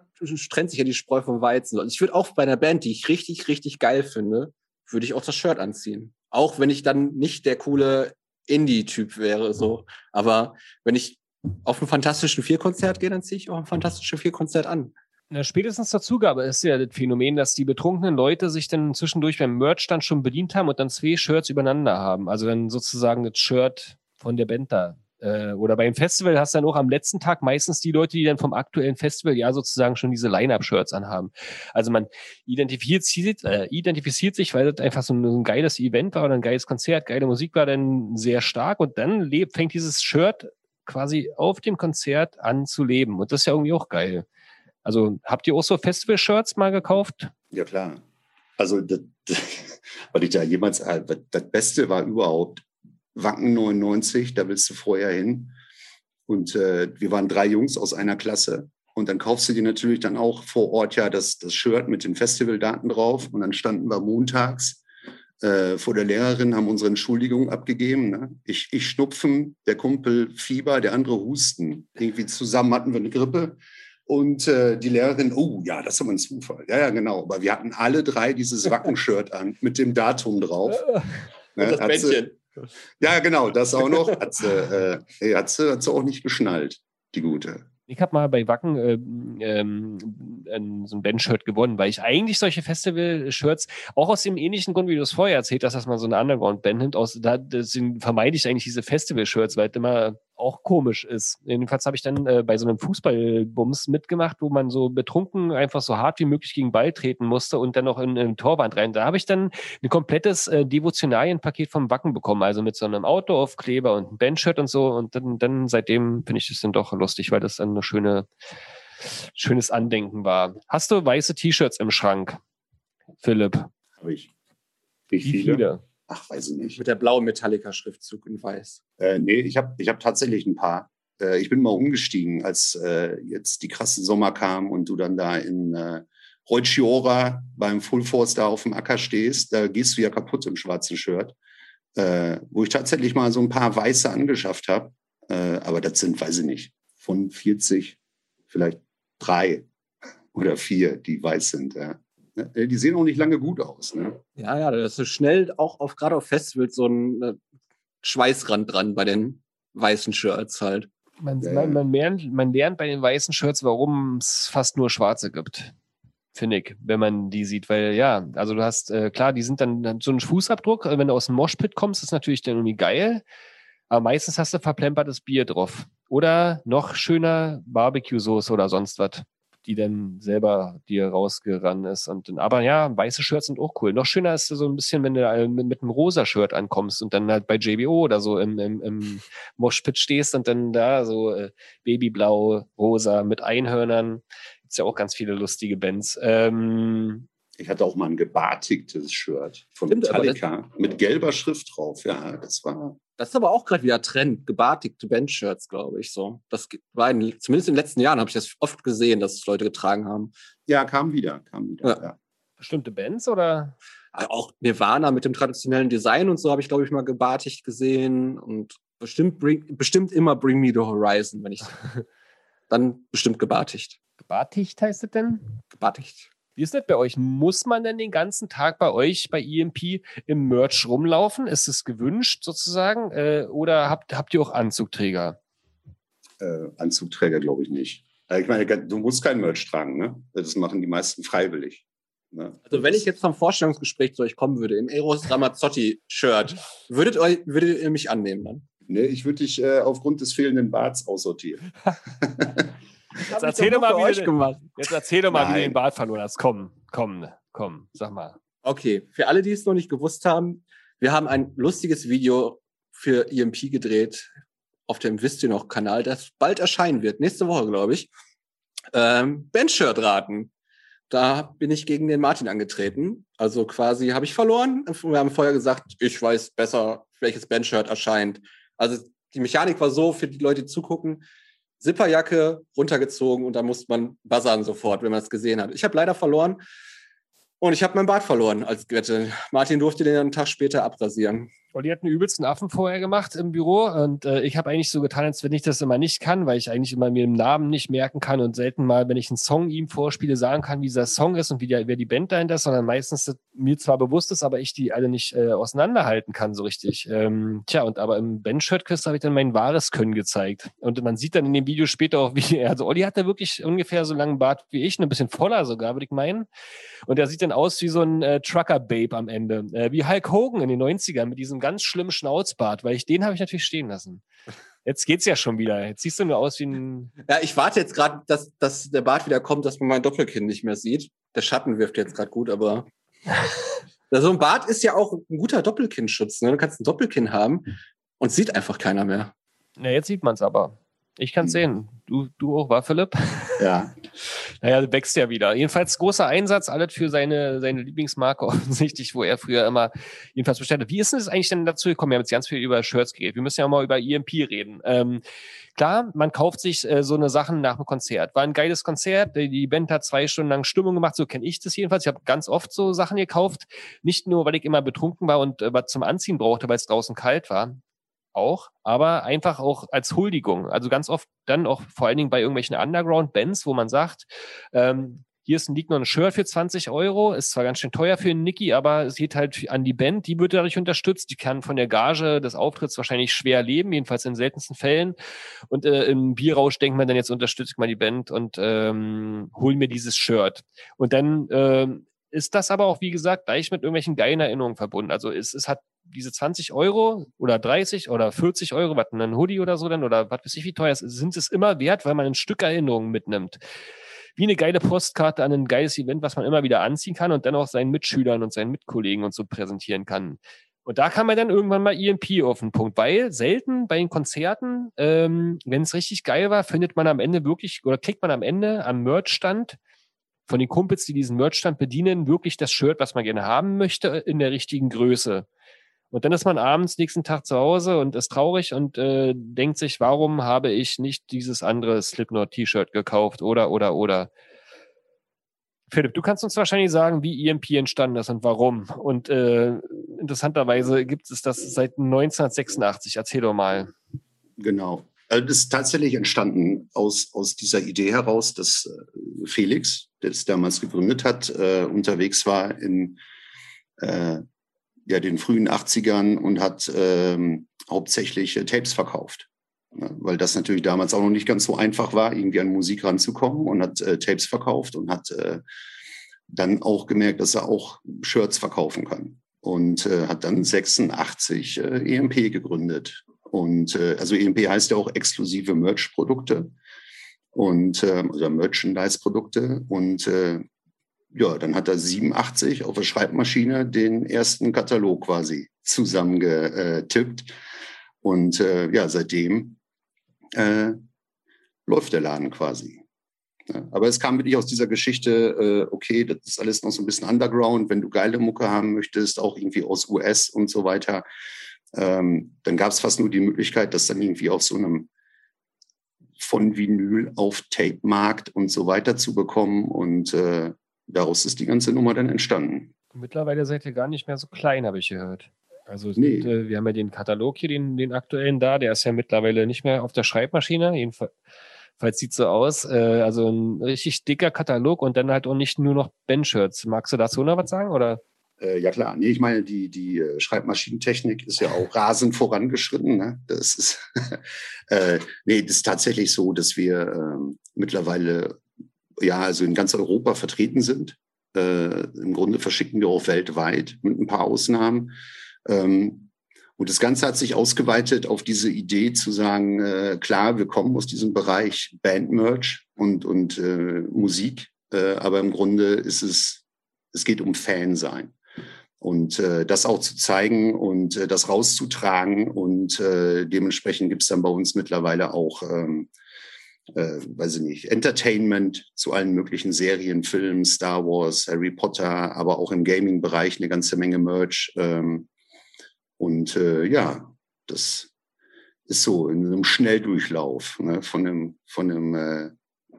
trennt sich ja die Spreu vom Weizen. Und ich würde auch bei einer Band, die ich richtig, richtig geil finde, würde ich auch das Shirt anziehen. Auch wenn ich dann nicht der coole Indie-Typ wäre, so. Aber wenn ich auf ein Fantastischen Vier-Konzert gehe, dann ziehe ich auch ein Fantastischen Vier-Konzert an. Na, spätestens zur Zugabe ist ja das Phänomen, dass die betrunkenen Leute sich dann zwischendurch beim Merch dann schon bedient haben und dann zwei Shirts übereinander haben. Also dann sozusagen das Shirt von der Band da. Äh, oder beim Festival hast du dann auch am letzten Tag meistens die Leute, die dann vom aktuellen Festival ja sozusagen schon diese Line-Up-Shirts anhaben. Also man identifiziert, äh, identifiziert sich, weil das einfach so ein, so ein geiles Event war oder ein geiles Konzert, geile Musik war dann sehr stark und dann lebt, fängt dieses Shirt quasi auf dem Konzert an zu leben. Und das ist ja irgendwie auch geil. Also habt ihr auch so Festival-Shirts mal gekauft? Ja, klar. Also, das, was ich da jemals, äh, das Beste war überhaupt Wacken 99, da willst du vorher hin. Und äh, wir waren drei Jungs aus einer Klasse. Und dann kaufst du dir natürlich dann auch vor Ort ja das, das Shirt mit den Festivaldaten drauf. Und dann standen wir montags äh, vor der Lehrerin, haben unsere Entschuldigung abgegeben. Ne? Ich, ich Schnupfen, der Kumpel Fieber, der andere Husten. Irgendwie zusammen hatten wir eine Grippe. Und äh, die Lehrerin, oh ja, das ist aber ein Zufall. Ja, ja, genau. Aber wir hatten alle drei dieses Wacken-Shirt an mit dem Datum drauf. Ne, das hat sie- Bändchen. ja, genau, das auch noch. Hat sie, äh, hat, sie, hat sie auch nicht geschnallt, die gute. Ich habe mal bei Wacken ähm, ähm, ein, so ein Band-Shirt gewonnen, weil ich eigentlich solche Festival-Shirts, auch aus dem ähnlichen Grund, wie du es vorher erzählt hast, dass man so eine Underground-Band nimmt, aus, da, deswegen vermeide ich eigentlich diese Festival-Shirts, weil es immer auch komisch ist. Jedenfalls habe ich dann äh, bei so einem Fußballbums mitgemacht, wo man so betrunken einfach so hart wie möglich gegen den Ball treten musste und dann noch in, in Torwand rein. Da habe ich dann ein komplettes äh, Devotionalienpaket vom Wacken bekommen, also mit so einem Autoaufkleber und einem Bandshirt und so. Und dann, dann seitdem finde ich das dann doch lustig, weil das dann eine schöne, schönes Andenken war. Hast du weiße T-Shirts im Schrank, Philipp? Habe ich. Wie Wie viele? Ach, weiß ich nicht. Mit der blauen Metallica-Schriftzug in weiß. Äh, nee, ich habe ich hab tatsächlich ein paar. Äh, ich bin mal umgestiegen, als äh, jetzt die krassen Sommer kamen und du dann da in äh, Reutschjora beim Full Force da auf dem Acker stehst. Da gehst du ja kaputt im schwarzen Shirt. Äh, wo ich tatsächlich mal so ein paar weiße angeschafft habe. Äh, aber das sind, weiß ich nicht, von 40 vielleicht drei oder vier, die weiß sind. Ja. Äh, Die sehen auch nicht lange gut aus. Ne? Ja, ja, das ist schnell auch auf gerade auf Festivals so ein äh, Schweißrand dran bei den weißen Shirts halt. Man, Ja, man, man, lernt, man lernt bei den weißen Shirts, warum es fast nur schwarze gibt. Finde ich, wenn man die sieht. Weil ja, also du hast, äh, klar, die sind dann, dann so ein Fußabdruck. äh, Wenn du aus dem Moshpit kommst, ist natürlich dann irgendwie geil. Aber meistens hast du verplempertes Bier drauf. Oder noch schöner Barbecue-Soße oder sonst was, die dann selber dir rausgerannt ist. Und dann, aber ja, weiße Shirts sind auch cool. Noch schöner ist so ein bisschen, wenn du mit, einem rosa Shirt ankommst und dann halt bei JBO oder so im, im, im Moshpit stehst und dann da so äh, Babyblau, rosa mit Einhörnern. Gibt's ja auch ganz viele lustige Bands. Ähm, Ich hatte auch mal ein gebartigtes Shirt von Stimmt, Metallica mit gelber Schrift drauf. Ja, das war. Das ist aber auch gerade wieder Trend, gebartigte Bandshirts, glaube ich. So, das war in, zumindest in den letzten Jahren habe ich das oft gesehen, dass es Leute getragen haben. Ja, kam wieder, kam wieder. Ja. Ja. Bestimmte Bands oder? Auch Nirvana mit dem traditionellen Design und so habe ich, glaube ich, mal gebartigt gesehen. Und bestimmt, bring, bestimmt immer Bring Me the Horizon, wenn ich dann bestimmt gebartigt. Gebartigt heißt es denn? Gebartigt. Wie ist das bei euch? Muss man denn den ganzen Tag bei euch bei EMP im Merch rumlaufen? Ist es gewünscht sozusagen? Äh, oder habt, habt ihr auch Anzugträger? Äh, Anzugträger glaube ich nicht. Äh, ich meine, du musst kein Merch tragen, ne? Das machen die meisten freiwillig. Ne? Also wenn ich jetzt vom Vorstellungsgespräch zu euch kommen würde, im Eros Ramazzotti-Shirt, würdet, würdet ihr mich annehmen dann? Nee, ich würde dich äh, aufgrund des fehlenden Barts aussortieren. Jetzt erzähl, doch mal, euch gemacht. jetzt erzähl doch mal, wie du den Bart verloren hast. Komm, komm, komm, sag mal. Okay, für alle, die es noch nicht gewusst haben, wir haben ein lustiges Video für EMP gedreht auf dem Wisst ihr noch Kanal, das bald erscheinen wird, nächste Woche, glaube ich. Ähm, Bandshirt raten. Da bin ich gegen den Martin angetreten. Also quasi habe ich verloren. Wir haben vorher gesagt, ich weiß besser, welches Bandshirt erscheint. Also die Mechanik war so für die Leute, die zugucken. Zipperjacke runtergezogen und dann musste man buzzern sofort, wenn man es gesehen hat. Ich habe leider verloren und ich habe mein Bart verloren als Wette. Martin durfte den einen Tag später abrasieren. Olli hat einen übelsten Affen vorher gemacht im Büro und äh, ich habe eigentlich so getan, als wenn ich das immer nicht kann, weil ich eigentlich immer mir den Namen nicht merken kann und selten mal, wenn ich einen Song ihm vorspiele, sagen kann, wie dieser Song ist und wie der, wer die Band dahinter ist, sondern meistens mir zwar bewusst ist, aber ich die alle nicht äh, auseinanderhalten kann so richtig. Ähm, tja, und aber im Band-Shirt-Quiz habe ich dann mein wahres Können gezeigt. Und man sieht dann in dem Video später auch, wie er, also Olli hat da wirklich ungefähr so langen Bart wie ich, ein bisschen voller sogar, würde ich meinen. Und er sieht dann aus wie so ein äh, Trucker-Babe am Ende. Äh, wie Hulk Hogan in den 90ern mit diesem ganz schlimmen Schnauzbart, weil ich den habe ich natürlich stehen lassen. Jetzt geht's ja schon wieder. Jetzt siehst du nur aus wie ein. Ja, ich warte jetzt gerade, dass, dass der Bart wieder kommt, dass man mein Doppelkinn nicht mehr sieht. Der Schatten wirft jetzt gerade gut, aber. so ein Bart ist ja auch ein guter Doppelkinnschutz. Ne? Du kannst ein Doppelkinn haben und sieht einfach keiner mehr. Na, jetzt sieht man es aber. Ich kann es sehen. Du, du auch, war Philipp? Ja. naja, wächst ja wieder. Jedenfalls großer Einsatz, alles für seine, seine Lieblingsmarke offensichtlich, wo er früher immer jedenfalls bestellt hat. Wie ist denn das eigentlich denn dazu gekommen? Wir haben jetzt ganz viel über Shirts geredet. Wir müssen ja auch mal über EMP reden. Ähm, klar, man kauft sich äh, so eine Sachen nach dem Konzert. War ein geiles Konzert. Die Band hat zwei Stunden lang Stimmung gemacht. So kenne ich das jedenfalls. Ich habe ganz oft so Sachen gekauft. Nicht nur, weil ich immer betrunken war und äh, was zum Anziehen brauchte, weil es draußen kalt war auch, aber einfach auch als Huldigung. Also ganz oft dann auch vor allen Dingen bei irgendwelchen Underground-Bands, wo man sagt, ähm, hier ist ein, liegt noch ein Shirt für 20 Euro, ist zwar ganz schön teuer für einen Niki, aber es geht halt an die Band, die wird dadurch unterstützt, die kann von der Gage des Auftritts wahrscheinlich schwer leben, jedenfalls in seltensten Fällen. Und äh, im Bierrausch denkt man dann, jetzt unterstütze ich mal die Band und ähm, hol mir dieses Shirt. Und dann ähm, ist das aber auch, wie gesagt, gleich mit irgendwelchen geilen Erinnerungen verbunden. Also es, es hat diese 20 Euro oder 30 oder 40 Euro, was ein Hoodie oder so dann oder was weiß ich wie teuer ist, sind es immer wert, weil man ein Stück Erinnerung mitnimmt. Wie eine geile Postkarte an ein geiles Event, was man immer wieder anziehen kann und dann auch seinen Mitschülern und seinen Mitkollegen und so präsentieren kann. Und da kam man dann irgendwann mal EMP auf den Punkt, weil selten bei den Konzerten, ähm, wenn es richtig geil war, findet man am Ende wirklich oder kriegt man am Ende am Merchstand von den Kumpels, die diesen Merchstand bedienen, wirklich das Shirt, was man gerne haben möchte, in der richtigen Größe. Und dann ist man abends nächsten Tag zu Hause und ist traurig und äh, denkt sich, warum habe ich nicht dieses andere Slipknot-T-Shirt gekauft oder, oder, oder. Philipp, du kannst uns wahrscheinlich sagen, wie EMP entstanden ist und warum. Und äh, interessanterweise gibt es das seit 1986. Erzähl doch mal. Genau. Also das ist tatsächlich entstanden aus, aus dieser Idee heraus, dass äh, Felix, der es damals gegründet hat, äh, unterwegs war in äh, ja, den frühen 80ern und hat ähm, hauptsächlich äh, Tapes verkauft. Ja, weil das natürlich damals auch noch nicht ganz so einfach war, irgendwie an Musik ranzukommen und hat äh, Tapes verkauft und hat dann auch gemerkt, dass er auch Shirts verkaufen kann. Und äh, hat dann 86 äh, EMP gegründet. Und äh, also EMP heißt ja auch exklusive Merch-Produkte und äh, oder Merchandise-Produkte. Und äh, ja, dann hat er 87 auf der Schreibmaschine den ersten Katalog quasi zusammengetippt. Und äh, ja, seitdem äh, läuft der Laden quasi. Ja, aber es kam wirklich aus dieser Geschichte, äh, okay, das ist alles noch so ein bisschen Underground, wenn du geile Mucke haben möchtest, auch irgendwie aus US und so weiter, ähm, dann gab es fast nur die Möglichkeit, das dann irgendwie auf so einem von Vinyl auf Tape-Markt und so weiter zu bekommen. Und äh, daraus ist die ganze Nummer dann entstanden. Mittlerweile seid ihr gar nicht mehr so klein, habe ich gehört. Also Nee. gibt, äh, wir haben ja den Katalog hier, den, den aktuellen da, der ist ja mittlerweile nicht mehr auf der Schreibmaschine, jedenfalls sieht so aus. Äh, also ein richtig dicker Katalog und dann halt auch nicht nur noch Bandshirts. Magst du dazu noch was sagen? Oder? Äh, ja klar, nee, ich meine, die, die äh, Schreibmaschinentechnik ist ja auch rasend vorangeschritten. Ne? Das ist, äh, nee, das ist tatsächlich so, dass wir ähm, mittlerweile ja also in ganz Europa vertreten sind. Äh, Im Grunde verschicken wir auch weltweit mit ein paar Ausnahmen. Ähm, und das Ganze hat sich ausgeweitet auf diese Idee zu sagen, äh, klar, wir kommen aus diesem Bereich Bandmerch und, und äh, Musik, äh, aber im Grunde ist es, es geht um Fan sein. Und äh, das auch zu zeigen und äh, das rauszutragen. Und äh, dementsprechend gibt es dann bei uns mittlerweile auch, ähm, äh, weiß ich nicht, Entertainment zu allen möglichen Serien, Filmen, Star Wars, Harry Potter, aber auch im Gaming-Bereich eine ganze Menge Merch. Ähm, und äh, ja, das ist so in einem Schnelldurchlauf ne, von einem, von einem äh,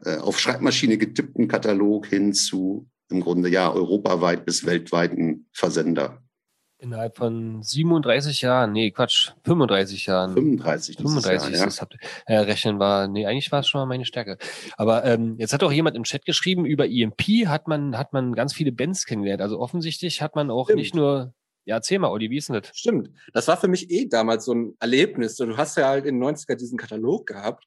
äh, auf Schreibmaschine getippten Katalog hin zu im Grunde ja europaweit bis weltweiten Versender. Innerhalb von 37 Jahren, nee, Quatsch, 35 Jahren. 35 dieses 35, Jahr, ja. das habt, äh, Rechnen war, nee, eigentlich war es schon mal meine Stärke. Aber ähm, jetzt hat auch jemand im Chat geschrieben, über EMP hat man, hat man ganz viele Bands kennengelernt. Also offensichtlich hat man auch Stimmt. nicht nur, ja, erzähl mal, Olli, wie ist denn das? Stimmt. Das war für mich eh damals so ein Erlebnis. Du hast ja halt in den 90er diesen Katalog gehabt.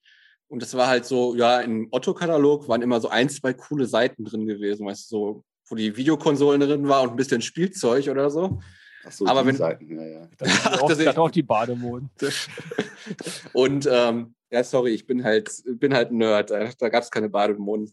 Und das war halt so, ja, im Otto-Katalog waren immer so ein, zwei coole Seiten drin gewesen, weißt du, so, wo die Videokonsolen drin war und ein bisschen Spielzeug oder so. Ach so, Aber die wenn- Seiten, ja, ja. Da sind Ach, auch, das da ist- hat auch die Bademoden. Und ähm, ja, sorry, ich bin halt, bin halt ein Nerd. Da, da gab es keine Bademoden.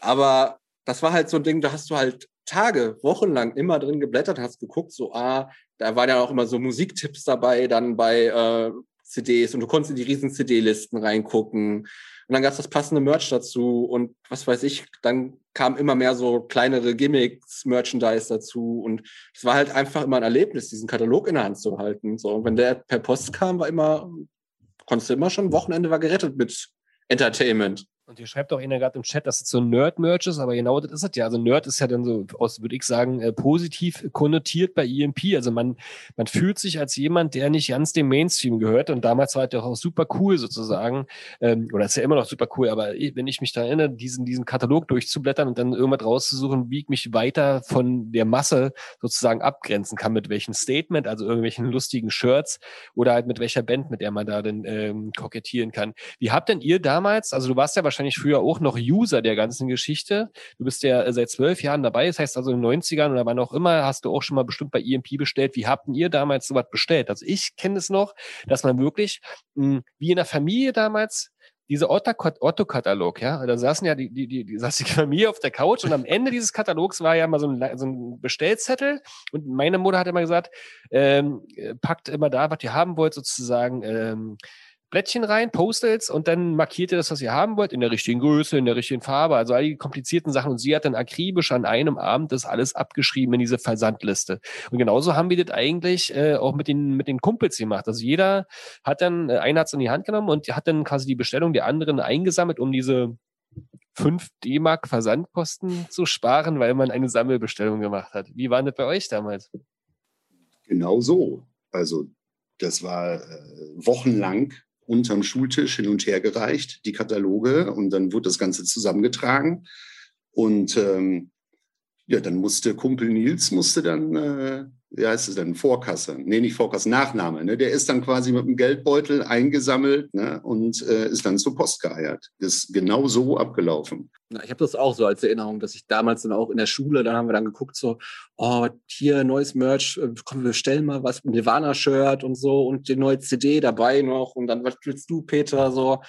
Aber das war halt so ein Ding, da hast du halt Tage, Wochenlang immer drin geblättert, hast geguckt, so, ah, da waren ja auch immer so Musiktipps dabei, dann bei äh, CDs und du konntest in die riesen CD-Listen reingucken. Und dann gab es das passende Merch dazu und was weiß ich, dann kam immer mehr so kleinere Gimmicks, Merchandise dazu und es war halt einfach immer ein Erlebnis, diesen Katalog in der Hand zu halten. So, und wenn der per Post kam, war immer, konntest du immer schon, Wochenende war gerettet mit Entertainment. Und ihr schreibt auch einer gerade im Chat, dass es so Nerd-Merch ist, aber genau das ist es ja. Also Nerd ist ja dann so, aus, würde ich sagen, äh, positiv konnotiert bei EMP. Also man, man fühlt sich als jemand, der nicht ganz dem Mainstream gehört. Und damals war es ja auch super cool sozusagen. Ähm, oder ist ja immer noch super cool, aber ich, wenn ich mich da erinnere, diesen, diesen Katalog durchzublättern und dann irgendwas rauszusuchen, wie ich mich weiter von der Masse sozusagen abgrenzen kann, mit welchem Statement, also irgendwelchen lustigen Shirts oder halt mit welcher Band, mit der man da dann ähm, kokettieren kann. Wie habt denn ihr damals, also du warst ja wahrscheinlich früher auch noch User der ganzen Geschichte. Du bist ja äh, seit zwölf Jahren dabei, das heißt also in den 90ern oder wann auch immer, hast du auch schon mal bestimmt bei EMP bestellt. Wie habt ihr damals sowas bestellt? Also ich kenne es noch, dass man wirklich, mh, wie in der Familie damals, diese Otto- Otto-Katalog, ja, da saßen ja die, die, die, die saß die Familie auf der Couch und am Ende dieses Katalogs war ja mal so ein, so ein Bestellzettel und meine Mutter hat immer gesagt, ähm, äh, packt immer da, was ihr haben wollt, sozusagen ähm, Blättchen rein, Postels und dann markiert ihr das, was ihr haben wollt, in der richtigen Größe, in der richtigen Farbe, also all die komplizierten Sachen. Und sie hat dann akribisch an einem Abend das alles abgeschrieben in diese Versandliste. Und genauso haben wir das eigentlich äh, auch mit den, mit den Kumpels gemacht. Also jeder hat dann, äh, einer hat es in die Hand genommen und hat dann quasi die Bestellung der anderen eingesammelt, um diese 5 D-Mark Versandkosten zu sparen, weil man eine Sammelbestellung gemacht hat. Wie war das bei euch damals? Genau so. Also das war äh, wochenlang unterm Schultisch hin und her gereicht, die Kataloge, und dann wurde das Ganze zusammengetragen. Und ähm, ja, dann musste Kumpel Nils musste dann, äh, wie heißt es denn, Vorkasse, nee, nicht Vorkasse, Nachname, ne? Der ist dann quasi mit dem Geldbeutel eingesammelt ne? und äh, ist dann zur Post geeiert. Ist genau so abgelaufen. Ja, ich habe das auch so als Erinnerung, dass ich damals dann auch in der Schule, dann haben wir dann geguckt, so, oh, hier neues Merch, äh, komm, wir bestellen mal was, Nirvana-Shirt und so und die neue CD dabei noch und dann, was willst du, Peter, so.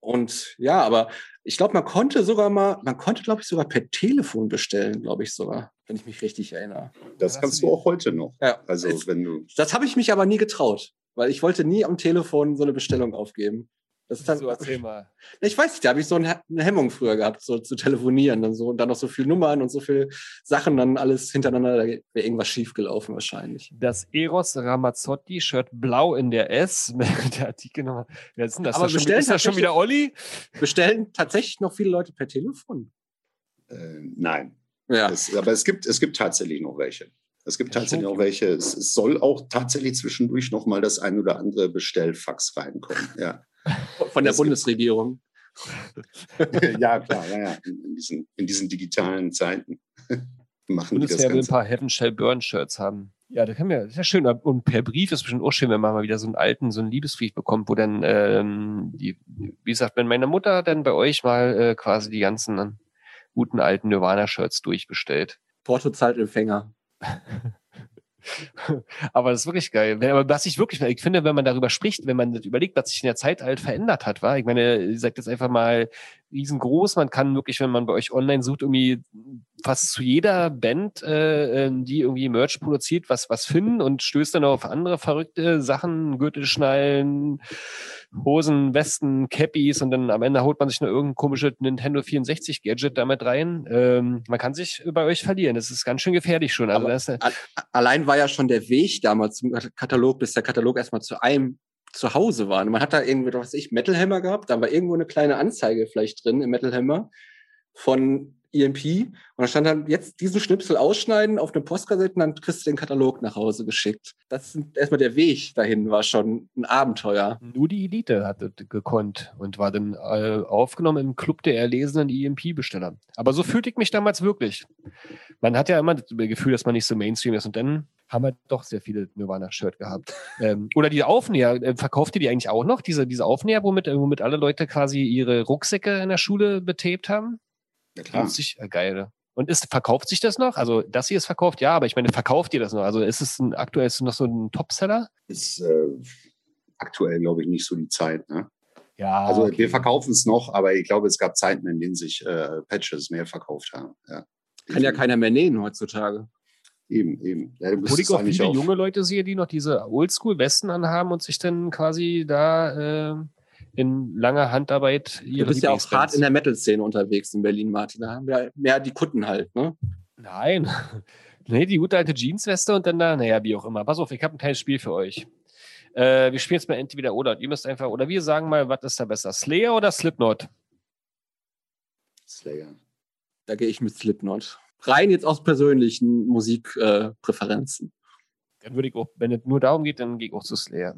Und ja, aber ich glaube, man konnte sogar mal, man konnte, glaube ich, sogar per Telefon bestellen, glaube ich sogar, wenn ich mich richtig erinnere. Das Ja, kannst du auch heute noch. Ja, Also wenn du das habe ich mich aber nie getraut, weil ich wollte nie am Telefon so eine Bestellung aufgeben. Das ist dann, So, erzähl mal. Ich weiß nicht, da habe ich so eine Hemmung früher gehabt, so zu telefonieren und so und dann noch so viele Nummern und so viele Sachen, dann alles hintereinander, da wäre irgendwas schiefgelaufen wahrscheinlich. Das Eros Ramazzotti Shirt blau in der S der Artikelnummer. Wer ist denn das? Aber ist das schon, bestellen ist das schon wieder Olli? Bestellen tatsächlich noch viele Leute per Telefon. äh, nein, Ja. Es, aber es gibt, es gibt tatsächlich noch welche. Es gibt tatsächlich auch welche. Es, es soll auch tatsächlich zwischendurch noch mal das ein oder andere Bestellfax reinkommen. Ja, Von der. Bundesregierung. ja klar, ja, ja. In, diesen, in diesen digitalen Zeiten machen die das Bundeswehr will ein Ganze. paar Heaven Shall Burn Shirts haben. Ja, das können wir, das ist ja schön. Und per Brief ist bestimmt auch schön, wenn man mal wieder so einen alten, so einen Liebesbrief bekommt, wo dann, ähm, die, wie gesagt, wenn meine Mutter dann bei euch mal äh, quasi die ganzen guten alten Nirvana-Shirts durchbestellt. Porto zahlt Empfänger. Aber das ist wirklich geil. Aber was ich wirklich, ich finde, wenn man darüber spricht, wenn man überlegt, was sich in der Zeit halt verändert hat, war, ich meine, ihr sagt jetzt einfach mal riesengroß. Man kann wirklich, wenn man bei euch online sucht, irgendwie fast zu jeder Band, äh, ähm, die irgendwie Merch produziert, was, was finden und stößt dann auf andere verrückte Sachen, Gürtelschnallen, Hosen, Westen, Cappies und dann am Ende holt man sich noch irgendein komisches Nintendo 64 Gadget damit rein. Ähm, man kann sich bei euch verlieren. Das ist ganz schön gefährlich schon. Also Allein war ja schon der Weg damals zum Katalog, bis der Katalog erstmal zu einem zu Hause war. Und man hat da irgendwie, was weiß ich, Metal Hammer gehabt, da war irgendwo eine kleine Anzeige vielleicht drin im Metal Hammer von EMP. Und da stand dann jetzt diesen Schnipsel ausschneiden auf eine Postkassette und dann kriegst du den Katalog nach Hause geschickt. Das ist erstmal der Weg dahin war schon ein Abenteuer. Nur die Elite hat das gekonnt und war dann äh, aufgenommen im Club der erlesenen EMP-Besteller. Aber so fühlte ich mich damals wirklich. Man hat ja immer das Gefühl, dass man nicht so Mainstream ist und dann haben wir doch sehr viele Nirvana-Shirt gehabt. ähm, oder die Aufnäher, äh, verkauft ihr die eigentlich auch noch? Diese, diese Aufnäher, womit, äh, womit alle Leute quasi ihre Rucksäcke in der Schule betaped haben? Ja, klar. Sich, äh, geil. Und ist, verkauft sich das noch? Also, das hier ist verkauft, ja, aber ich meine, verkauft ihr das noch? Also, ist es ein, aktuell ist es noch so ein Topseller? Ist äh, aktuell, glaube ich, nicht so die Zeit. Ne? Ja. Also okay. wir verkaufen es noch, aber ich glaube, es gab Zeiten, in denen sich äh, Patches mehr verkauft haben. Ja. Kann ja keiner mehr nähen heutzutage. Eben, eben. Ja, du Wo ich auch viele auf, junge Leute sehe, die noch diese Oldschool-Westen anhaben und sich dann quasi da äh, in langer Handarbeit Du ihre bist ja auch hart in der Metal-Szene unterwegs in Berlin, Martin. Da haben wir mehr die Kutten halt, ne? Nein. nee, die gute alte Jeansweste und dann da, naja, wie auch immer. Pass auf, ich habe ein kleines Spiel für euch. Äh, wir spielen jetzt mal entweder oder. Und Ihr müsst einfach, oder wir sagen mal, was ist da besser? Slayer oder Slipknot? Slayer. Da gehe ich mit Slipknot. Rein jetzt aus persönlichen Musikpräferenzen. Äh. Dann würde ich auch, wenn es nur darum geht, dann gehe ich auch zu Slayer.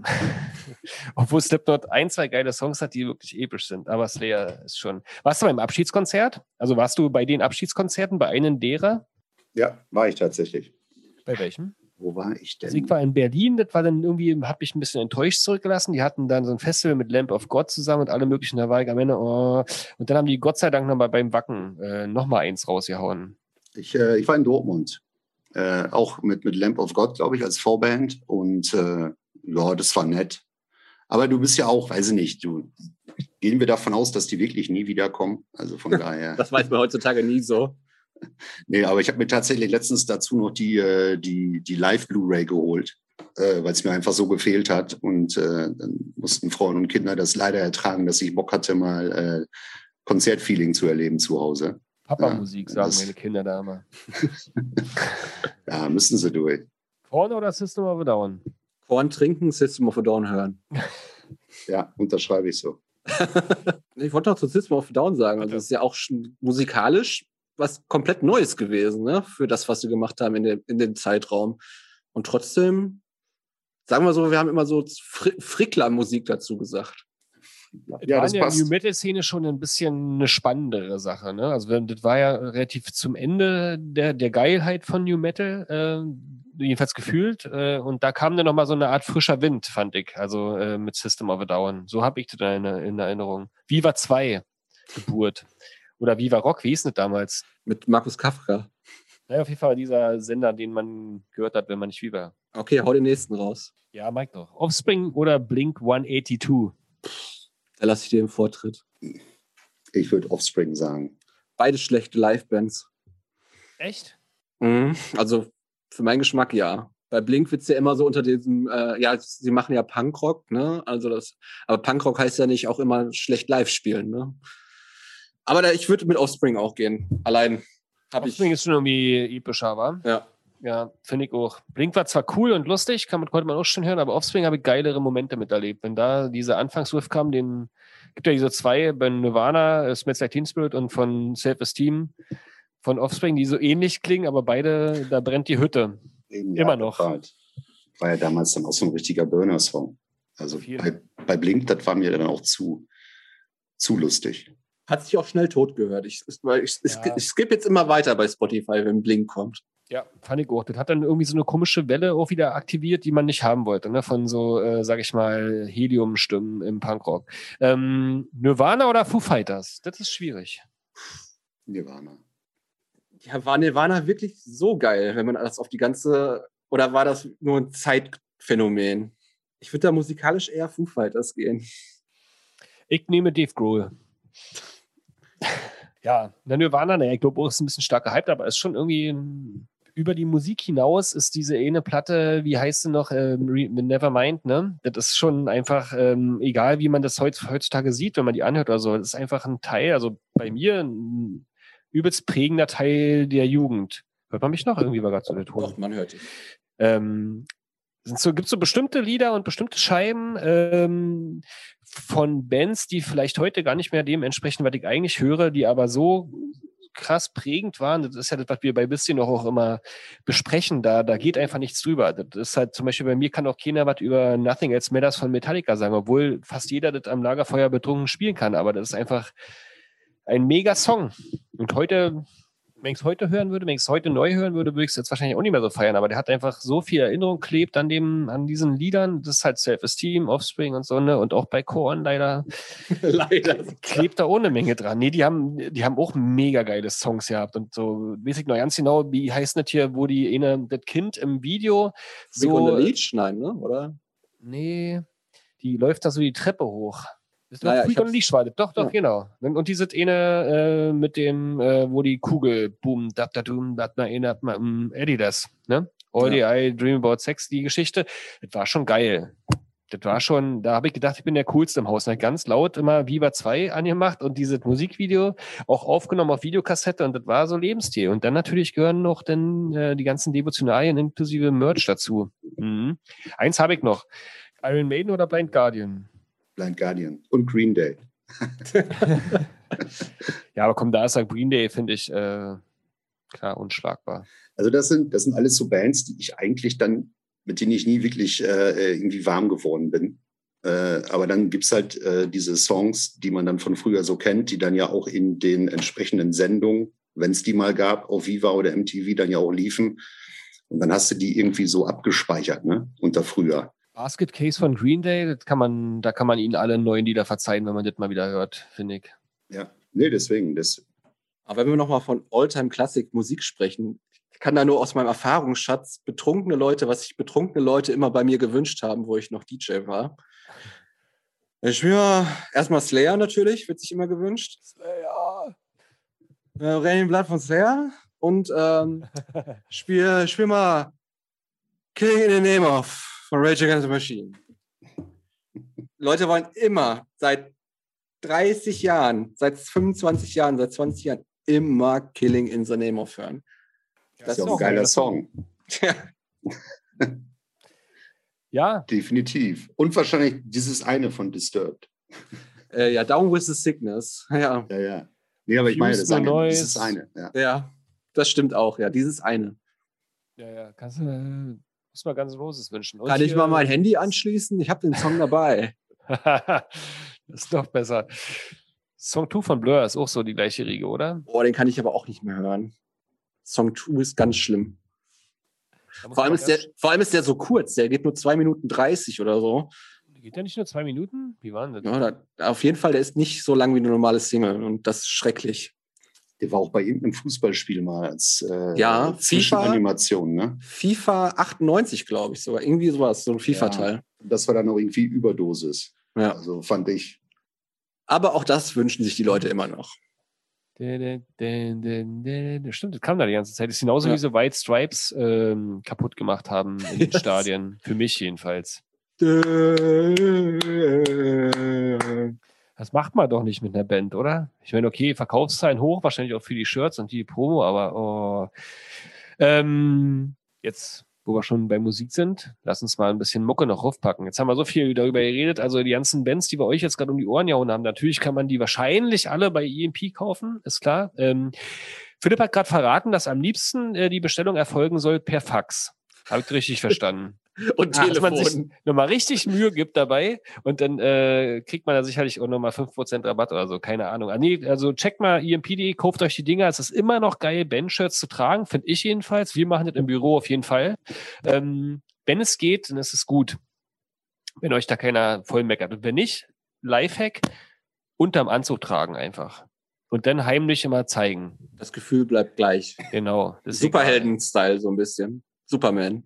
Obwohl Slipknot ein, zwei geile Songs hat, die wirklich episch sind. Aber Slayer ist schon. Warst du beim Abschiedskonzert? Also warst du bei den Abschiedskonzerten, bei einem derer? Ja, war ich tatsächlich. Bei welchem? Wo war ich denn? Also ich war in Berlin, das war dann irgendwie, hat mich ein bisschen enttäuscht zurückgelassen. Die hatten dann so ein Festival mit Lamp of God zusammen und alle möglichen, da war ich am Ende, oh. und dann haben die Gott sei Dank nochmal beim Wacken äh, nochmal eins rausgehauen. Ich, äh, ich war in Dortmund. Äh, auch mit, mit Lamp of God, glaube ich, als Vorband. Und äh, ja, das war nett. Aber du bist ja auch, weiß ich nicht, du gehen wir davon aus, dass die wirklich nie wiederkommen. Also von daher. Das weiß man heutzutage nie so. Nee, aber ich habe mir tatsächlich letztens dazu noch die, äh, die, die Live-Blu-ray geholt, äh, weil es mir einfach so gefehlt hat. Und äh, dann mussten Frauen und Kinder das leider ertragen, dass ich Bock hatte, mal Konzertfeeling zu erleben zu Hause. Papa-Musik, Ja, sagen meine Kinder da immer. Ja, müssen sie durch. Korn oder System of a Down? Korn trinken, System of a Down hören. Ja, unterschreibe ich so. Ich wollte noch zu System of a Down sagen. Also, es ist ja auch schon musikalisch was komplett Neues gewesen, ne? Für das, was sie gemacht haben in, der, in dem Zeitraum. Und trotzdem, sagen wir so, wir haben immer so Fri Frickler-Musik dazu gesagt. Ja, war das in der passt. New Metal-Szene schon ein bisschen eine spannendere Sache. Ne? Also das war ja relativ zum Ende der, der Geilheit von New Metal, äh, jedenfalls gefühlt. Äh, und da kam dann nochmal so eine Art frischer Wind, fand ich. Also äh, mit System of a Down. So habe ich das in, in Erinnerung. Viva 2, Geburt. Oder Viva Rock, wie hieß das damals? Mit Markus Kafka. Naja, auf jeden Fall dieser Sender, den man gehört hat, wenn man nicht Viva. Okay, hau den nächsten raus. Ja, Mike doch. Offspring oder Blink 182? Da lasse ich dir den Vortritt. Ich würde Offspring sagen. Beide schlechte Live-Bands. Echt? Mhm. Also für meinen Geschmack ja. Bei Blink wird's ja immer so unter diesem, äh, ja, sie machen ja Punkrock, ne? Also das, aber Punkrock heißt ja nicht auch immer schlecht live spielen, ne? Aber da, ich würde mit Offspring auch gehen. Allein habe ich. Offspring ist schon irgendwie epischer, war? Ja. Ja, finde ich auch. Blink war zwar cool und lustig, kann man, konnte man auch schon hören, aber Offspring habe ich geilere Momente miterlebt. Wenn da dieser Anfangsriff kam, den gibt ja diese zwei bei Nirvana, äh, Smells Like Teen Spirit und von Self-Esteem, von Offspring, die so ähnlich klingen, aber beide, da brennt die Hütte. Eben, Immer ja, noch. War, halt- war ja damals dann auch so ein richtiger Burner-Song. Also bei, bei Blink, das war mir dann auch zu, zu lustig. Hat sich auch schnell tot gehört. Ich, ich, ich, ich, Ja. ich skippe jetzt immer weiter bei Spotify, wenn Blink kommt. Ja, fand ich auch. Das hat dann irgendwie so eine komische Welle auch wieder aktiviert, die man nicht haben wollte, ne? Von so, äh, sag ich mal, Heliumstimmen im Punkrock. Ähm, Nirvana oder Foo Fighters? Das ist schwierig. Nirvana. Ja, war Nirvana wirklich so geil, wenn man das auf die ganze. Oder war das nur ein Zeitphänomen? Ich würde da musikalisch eher Foo Fighters gehen. Ich nehme Dave Grohl. Ja, der Nirvana, naja, ich glaube ist ein bisschen stark gehypt, aber ist schon irgendwie ähm, über die Musik hinaus ist diese eine Platte, wie heißt sie noch, ähm, Nevermind, ne? Das ist schon einfach, ähm, egal wie man das heutz, heutzutage sieht, wenn man die anhört oder so, das ist einfach ein Teil, also bei mir ein übelst prägender Teil der Jugend. Hört man mich noch? Irgendwie war gerade so der Ton. Doch, man hört dich. Ähm, so, gibt es so bestimmte Lieder und bestimmte Scheiben ähm, von Bands, die vielleicht heute gar nicht mehr dem entsprechen, was ich eigentlich höre, die aber so krass prägend waren. Das ist ja das, was wir bei Bisschen noch auch immer besprechen. Da, da geht einfach nichts drüber. Das ist halt zum Beispiel bei mir kann auch keiner was über Nothing Else Matters von Metallica sagen, obwohl fast jeder das am Lagerfeuer betrunken spielen kann. Aber das ist einfach ein mega Song. Und heute, wenn ich es heute hören würde, wenn ich es heute neu hören würde, würde ich es jetzt wahrscheinlich auch nicht mehr so feiern. Aber der hat einfach so viel Erinnerung klebt an dem, an diesen Liedern. Das ist halt Self-Esteem, Offspring und so, ne? Und auch bei Korn leider Leider. klebt da ohne Menge dran. Nee, die haben, die haben auch mega geile Songs gehabt. Und so, weiß ich noch ganz genau, wie heißt das hier, wo die eine, das Kind im Video Big on so. the Leech? Nein, ne? Oder? Nee, die läuft da so die Treppe hoch. Ist Naja, Freak war das. Doch, doch, Ja. genau. Und und diese eine äh, mit dem, äh, wo die Kugel, boom, dat, dat, dum, dat, na, erinnert man, um, Eddie das, ne? All the I Dream About Sex, die Geschichte. Das war schon geil. Das war schon, da habe ich gedacht, ich bin der Coolste im Haus. Und hab ganz laut immer Viva 2 angemacht und dieses Musikvideo auch aufgenommen auf Videokassette und das war so Lebensstil. Und dann natürlich gehören noch dann äh, die ganzen Devotionalien inklusive Merch dazu. Mhm. Eins habe ich noch. Iron Maiden oder Blind Guardian? Blind Guardian und Green Day. Ja, aber komm, da ist halt Green Day, finde ich, äh, klar, unschlagbar. Also das sind, das sind alles so Bands, die ich eigentlich dann, mit denen ich nie wirklich äh, irgendwie warm geworden bin. Äh, aber dann gibt's halt äh, diese Songs, die man dann von früher so kennt, die dann ja auch in den entsprechenden Sendungen, wenn es die mal gab, auf Viva oder MTV dann ja auch liefen. Und dann hast du die irgendwie so abgespeichert, ne? Unter früher. Basket Case von Green Day, das kann man, da kann man ihnen alle neuen Lieder verzeihen, wenn man das mal wieder hört, finde ich. Ja. Nee, deswegen. Das, Aber wenn wir nochmal von Alltime-Classic-Musik sprechen, ich kann da nur aus meinem Erfahrungsschatz betrunkene Leute, was sich betrunkene Leute immer bei mir gewünscht haben, wo ich noch DJ war. Ich mir erstmal Slayer natürlich, wird sich immer gewünscht. Ja. Äh, Rain Blood von Slayer und ähm, spiel, spiel mal Killing in the Name of von Rage Against the Machine. Leute wollen immer seit 30 Jahren, seit 25 Jahren, seit 20 Jahren immer Killing in the Name of hören. das ist ja auch ein geiler Song. Ja. Ja, Definitiv. Und wahrscheinlich dieses eine von Disturbed. Äh, ja, Down with the Sickness. Ja, Ja, ja. Nee, aber ich meine, das eine, dieses eine. Ja. ja, das stimmt auch. Ja, dieses eine. ja, ja, kannst du, äh, muss mal ganz Roses wünschen. Und Kann ich mal mein Handy anschließen? Ich habe den Song dabei. das ist doch besser. Song 2 von Blur ist auch so die gleiche Riege, oder? Boah, den kann ich aber auch nicht mehr hören. Song 2 ist ganz schlimm. Vor allem, man ist der, vor allem ist der so kurz. Der geht nur 2 Minuten 30 oder so. Geht der nicht nur zwei Minuten? Wie war denn das? Ja, da, auf jeden Fall, der ist nicht so lang wie eine normale Single. Und das ist schrecklich. Der war auch bei irgendeinem Fußballspiel mal als äh, Ja, Zwischenanimation, ne? FIFA 98, glaube ich sogar. Irgendwie sowas, so ein FIFA-Teil. Das war dann auch irgendwie Überdosis. Ja. Also fand ich. Aber auch das wünschen sich die Leute immer noch. Stimmt, das kam da die ganze Zeit. Das ist genauso Ja. wie so White Stripes ähm, kaputt gemacht haben in den Yes. Stadien. Für mich jedenfalls. Das macht man doch nicht mit einer Band, oder? Ich meine, okay, Verkaufszahlen hoch, wahrscheinlich auch für die Shirts und die Promo, aber oh. Ähm, jetzt, wo wir schon bei Musik sind, lass uns mal ein bisschen Mucke noch raufpacken. Jetzt haben wir so viel darüber geredet. Also die ganzen Bands, die wir euch jetzt gerade um die Ohren gehauen haben, natürlich kann man die wahrscheinlich alle bei EMP kaufen, ist klar. Ähm, Philipp hat gerade verraten, dass am liebsten äh, die Bestellung erfolgen soll per Fax. Habe ich richtig verstanden. Und Ah, dass man sich Telefon. nochmal richtig Mühe gibt dabei und dann äh, kriegt man da sicherlich auch nochmal 5% Rabatt oder so, keine Ahnung. Ah, nee, also checkt mal emp.de, kauft euch die Dinger. Es ist immer noch geil, Bandshirts zu tragen, finde ich jedenfalls. Wir machen das im Büro auf jeden Fall. Ähm, wenn es geht, dann ist es gut. Wenn euch da keiner voll meckert. Und wenn nicht, Lifehack, unterm Anzug tragen einfach. Und dann heimlich immer zeigen. Das Gefühl bleibt gleich. Genau. Superhelden-Style, so ein bisschen. Superman.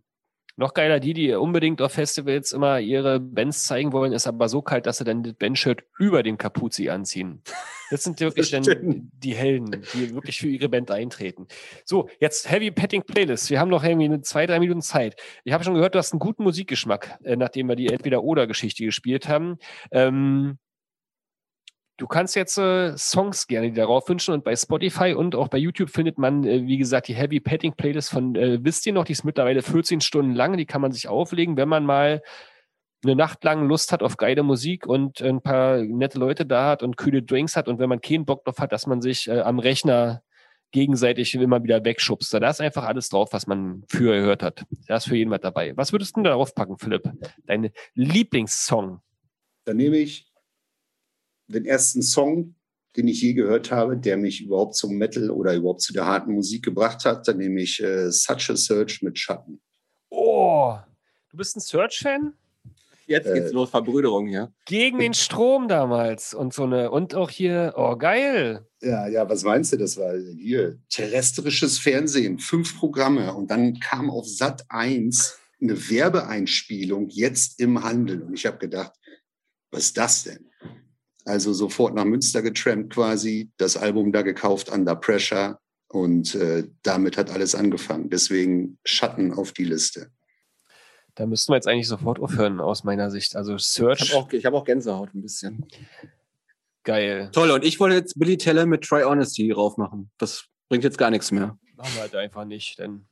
Noch geiler, die, die unbedingt auf Festivals immer ihre Bands zeigen wollen, ist aber so kalt, dass sie dann das Bandshirt über dem Kapuzi anziehen. Das sind wirklich Das dann die Helden, die wirklich für ihre Band eintreten. So, jetzt Heavy Petting Playlist. Wir haben noch irgendwie eine zwei, drei Minuten Zeit. Ich habe schon gehört, du hast einen guten Musikgeschmack, äh, nachdem wir die Entweder-Oder-Geschichte gespielt haben. Ähm, Du kannst jetzt äh, Songs gerne darauf wünschen und bei Spotify und auch bei YouTube findet man, äh, wie gesagt, die Heavy Petting Playlist von, äh, wisst ihr noch, die ist mittlerweile 14 Stunden lang, die kann man sich auflegen, wenn man mal eine Nacht lang Lust hat auf geile Musik und ein paar nette Leute da hat und kühle Drinks hat und wenn man keinen Bock drauf hat, dass man sich äh, am Rechner gegenseitig immer wieder wegschubst. Da ist einfach alles drauf, was man früher gehört hat. Da ist für jeden was dabei. Was würdest du denn darauf packen, Philipp? Dein Lieblingssong? Dann nehme ich den ersten Song, den ich je gehört habe, der mich überhaupt zum Metal oder überhaupt zu der harten Musik gebracht hat. Dann nehme ich äh, Such a Search mit Schatten. Oh, du bist ein Search-Fan? Jetzt geht's Äh. los, Verbrüderung hier. Gegen den Strom damals und so eine und auch hier, oh geil. Ja, ja, was meinst du? Das war hier terrestrisches Fernsehen, fünf Programme und dann kam auf Sat 1 eine Werbeeinspielung jetzt im Handel und ich habe gedacht, was ist das denn? Also sofort nach Münster getrampt quasi, das Album da gekauft, Under Pressure und äh, damit hat alles angefangen. Deswegen Schatten auf die Liste. Da müssten wir jetzt eigentlich sofort aufhören aus meiner Sicht. Also Ich Search, habe auch, ich hab auch Gänsehaut ein bisschen. geil. Toll, und ich wollte jetzt Billy Teller mit Try Honesty drauf machen. Das bringt jetzt gar nichts mehr. Machen wir halt einfach nicht, denn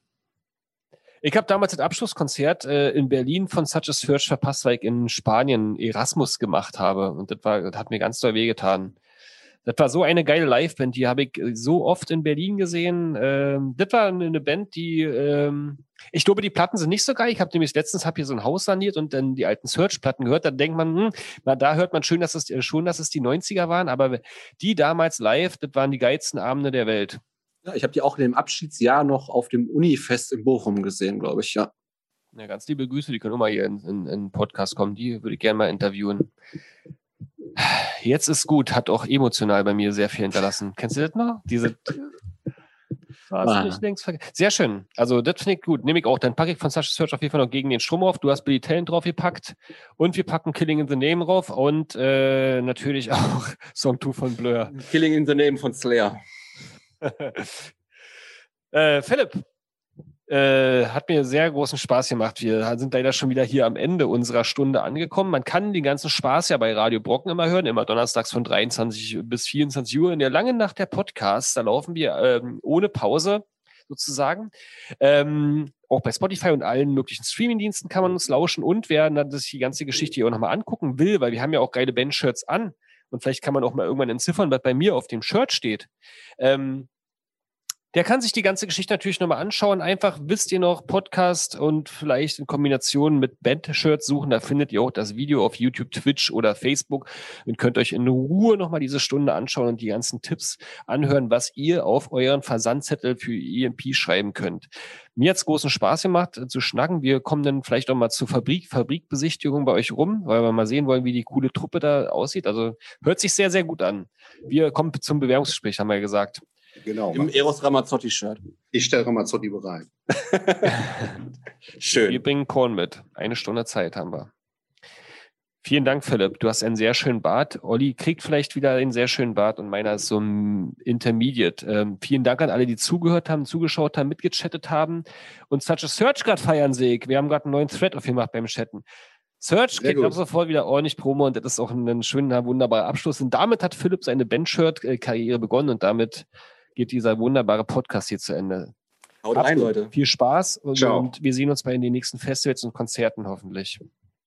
ich habe damals das Abschlusskonzert äh, in Berlin von Such a Search verpasst, weil ich in Spanien Erasmus gemacht habe. Und das, war, das hat mir ganz doll wehgetan. Das war so eine geile Liveband, die habe ich äh, so oft in Berlin gesehen. Ähm, das war eine eine Band, die, ähm, ich glaube, die Platten sind nicht so geil. Ich habe nämlich letztens hab hier so ein Haus saniert und dann die alten Search-Platten gehört. Da denkt man, hm, na, da hört man schön, dass es äh, schon, dass es die 90er waren, aber die damals live, das waren die geilsten Abende der Welt. Ja, ich habe die auch in dem Abschiedsjahr noch auf dem Unifest in Bochum gesehen, glaube ich, ja. Ja, ganz liebe Grüße, die können immer hier in, in, in den Podcast kommen. Die würde ich gerne mal interviewen. Jetzt ist gut, hat auch emotional bei mir sehr viel hinterlassen. Kennst du das noch? Diese. Ah. nicht längst verge- Sehr schön. Also, das finde ich gut. Nehme ich auch. Dann packe ich von Sasha Search auf jeden Fall noch gegen den Strom auf. Du hast Billy Talent draufgepackt. Und wir packen Killing in the Name drauf. Und äh, natürlich auch Song 2 von Blur. Killing in the Name von Slayer. äh, Philipp, äh, hat mir sehr großen Spaß gemacht. Wir sind leider schon wieder hier am Ende unserer Stunde angekommen. Man kann den ganzen Spaß ja bei Radio Brocken immer hören, immer donnerstags von 23 bis 24 Uhr in der langen Nacht der Podcasts. Da laufen wir ähm, ohne Pause sozusagen. Ähm, auch bei Spotify und allen möglichen Streamingdiensten kann man uns lauschen und wer sich die ganze Geschichte hier auch nochmal angucken will, weil wir haben ja auch geile Band-Shirts an und vielleicht kann man auch mal irgendwann entziffern, was bei mir auf dem Shirt steht. Ähm, der kann sich die ganze Geschichte natürlich nochmal anschauen. Einfach, wisst ihr noch, Podcast und vielleicht in Kombination mit Band-Shirts suchen. Da findet ihr auch das Video auf YouTube, Twitch oder Facebook und könnt euch in Ruhe nochmal diese Stunde anschauen und die ganzen Tipps anhören, was ihr auf euren Versandzettel für EMP schreiben könnt. Mir hat's großen Spaß gemacht äh, zu schnacken. Wir kommen dann vielleicht auch mal zur Fabrik, Fabrikbesichtigung bei euch rum, weil wir mal sehen wollen, wie die coole Truppe da aussieht. Also hört sich sehr, sehr gut an. Wir kommen zum Bewerbungsgespräch, haben wir ja gesagt. Genau. Im Eros Ramazzotti-Shirt. Ich stelle Ramazzotti bereit. Schön. Wir bringen Korn mit. Eine Stunde Zeit haben wir. Vielen Dank, Philipp. Du hast einen sehr schönen Bart. Olli kriegt vielleicht wieder einen sehr schönen Bart und meiner ist so ein Intermediate. Ähm, vielen Dank an alle, die zugehört haben, zugeschaut haben, mitgechattet haben und Such a Search gerade feiern sehe ich. Wir haben gerade einen neuen Thread aufgemacht beim Chatten. Search Sehr geht gut. ab sofort wieder ordentlich Promo und das ist auch ein, ein schöner, wunderbarer Abschluss. Und damit hat Philipp seine Bandshirt-Karriere begonnen und damit geht dieser wunderbare Podcast hier zu Ende. Haut rein. Leute. Viel Spaß und, und wir sehen uns bei den nächsten Festivals und Konzerten hoffentlich.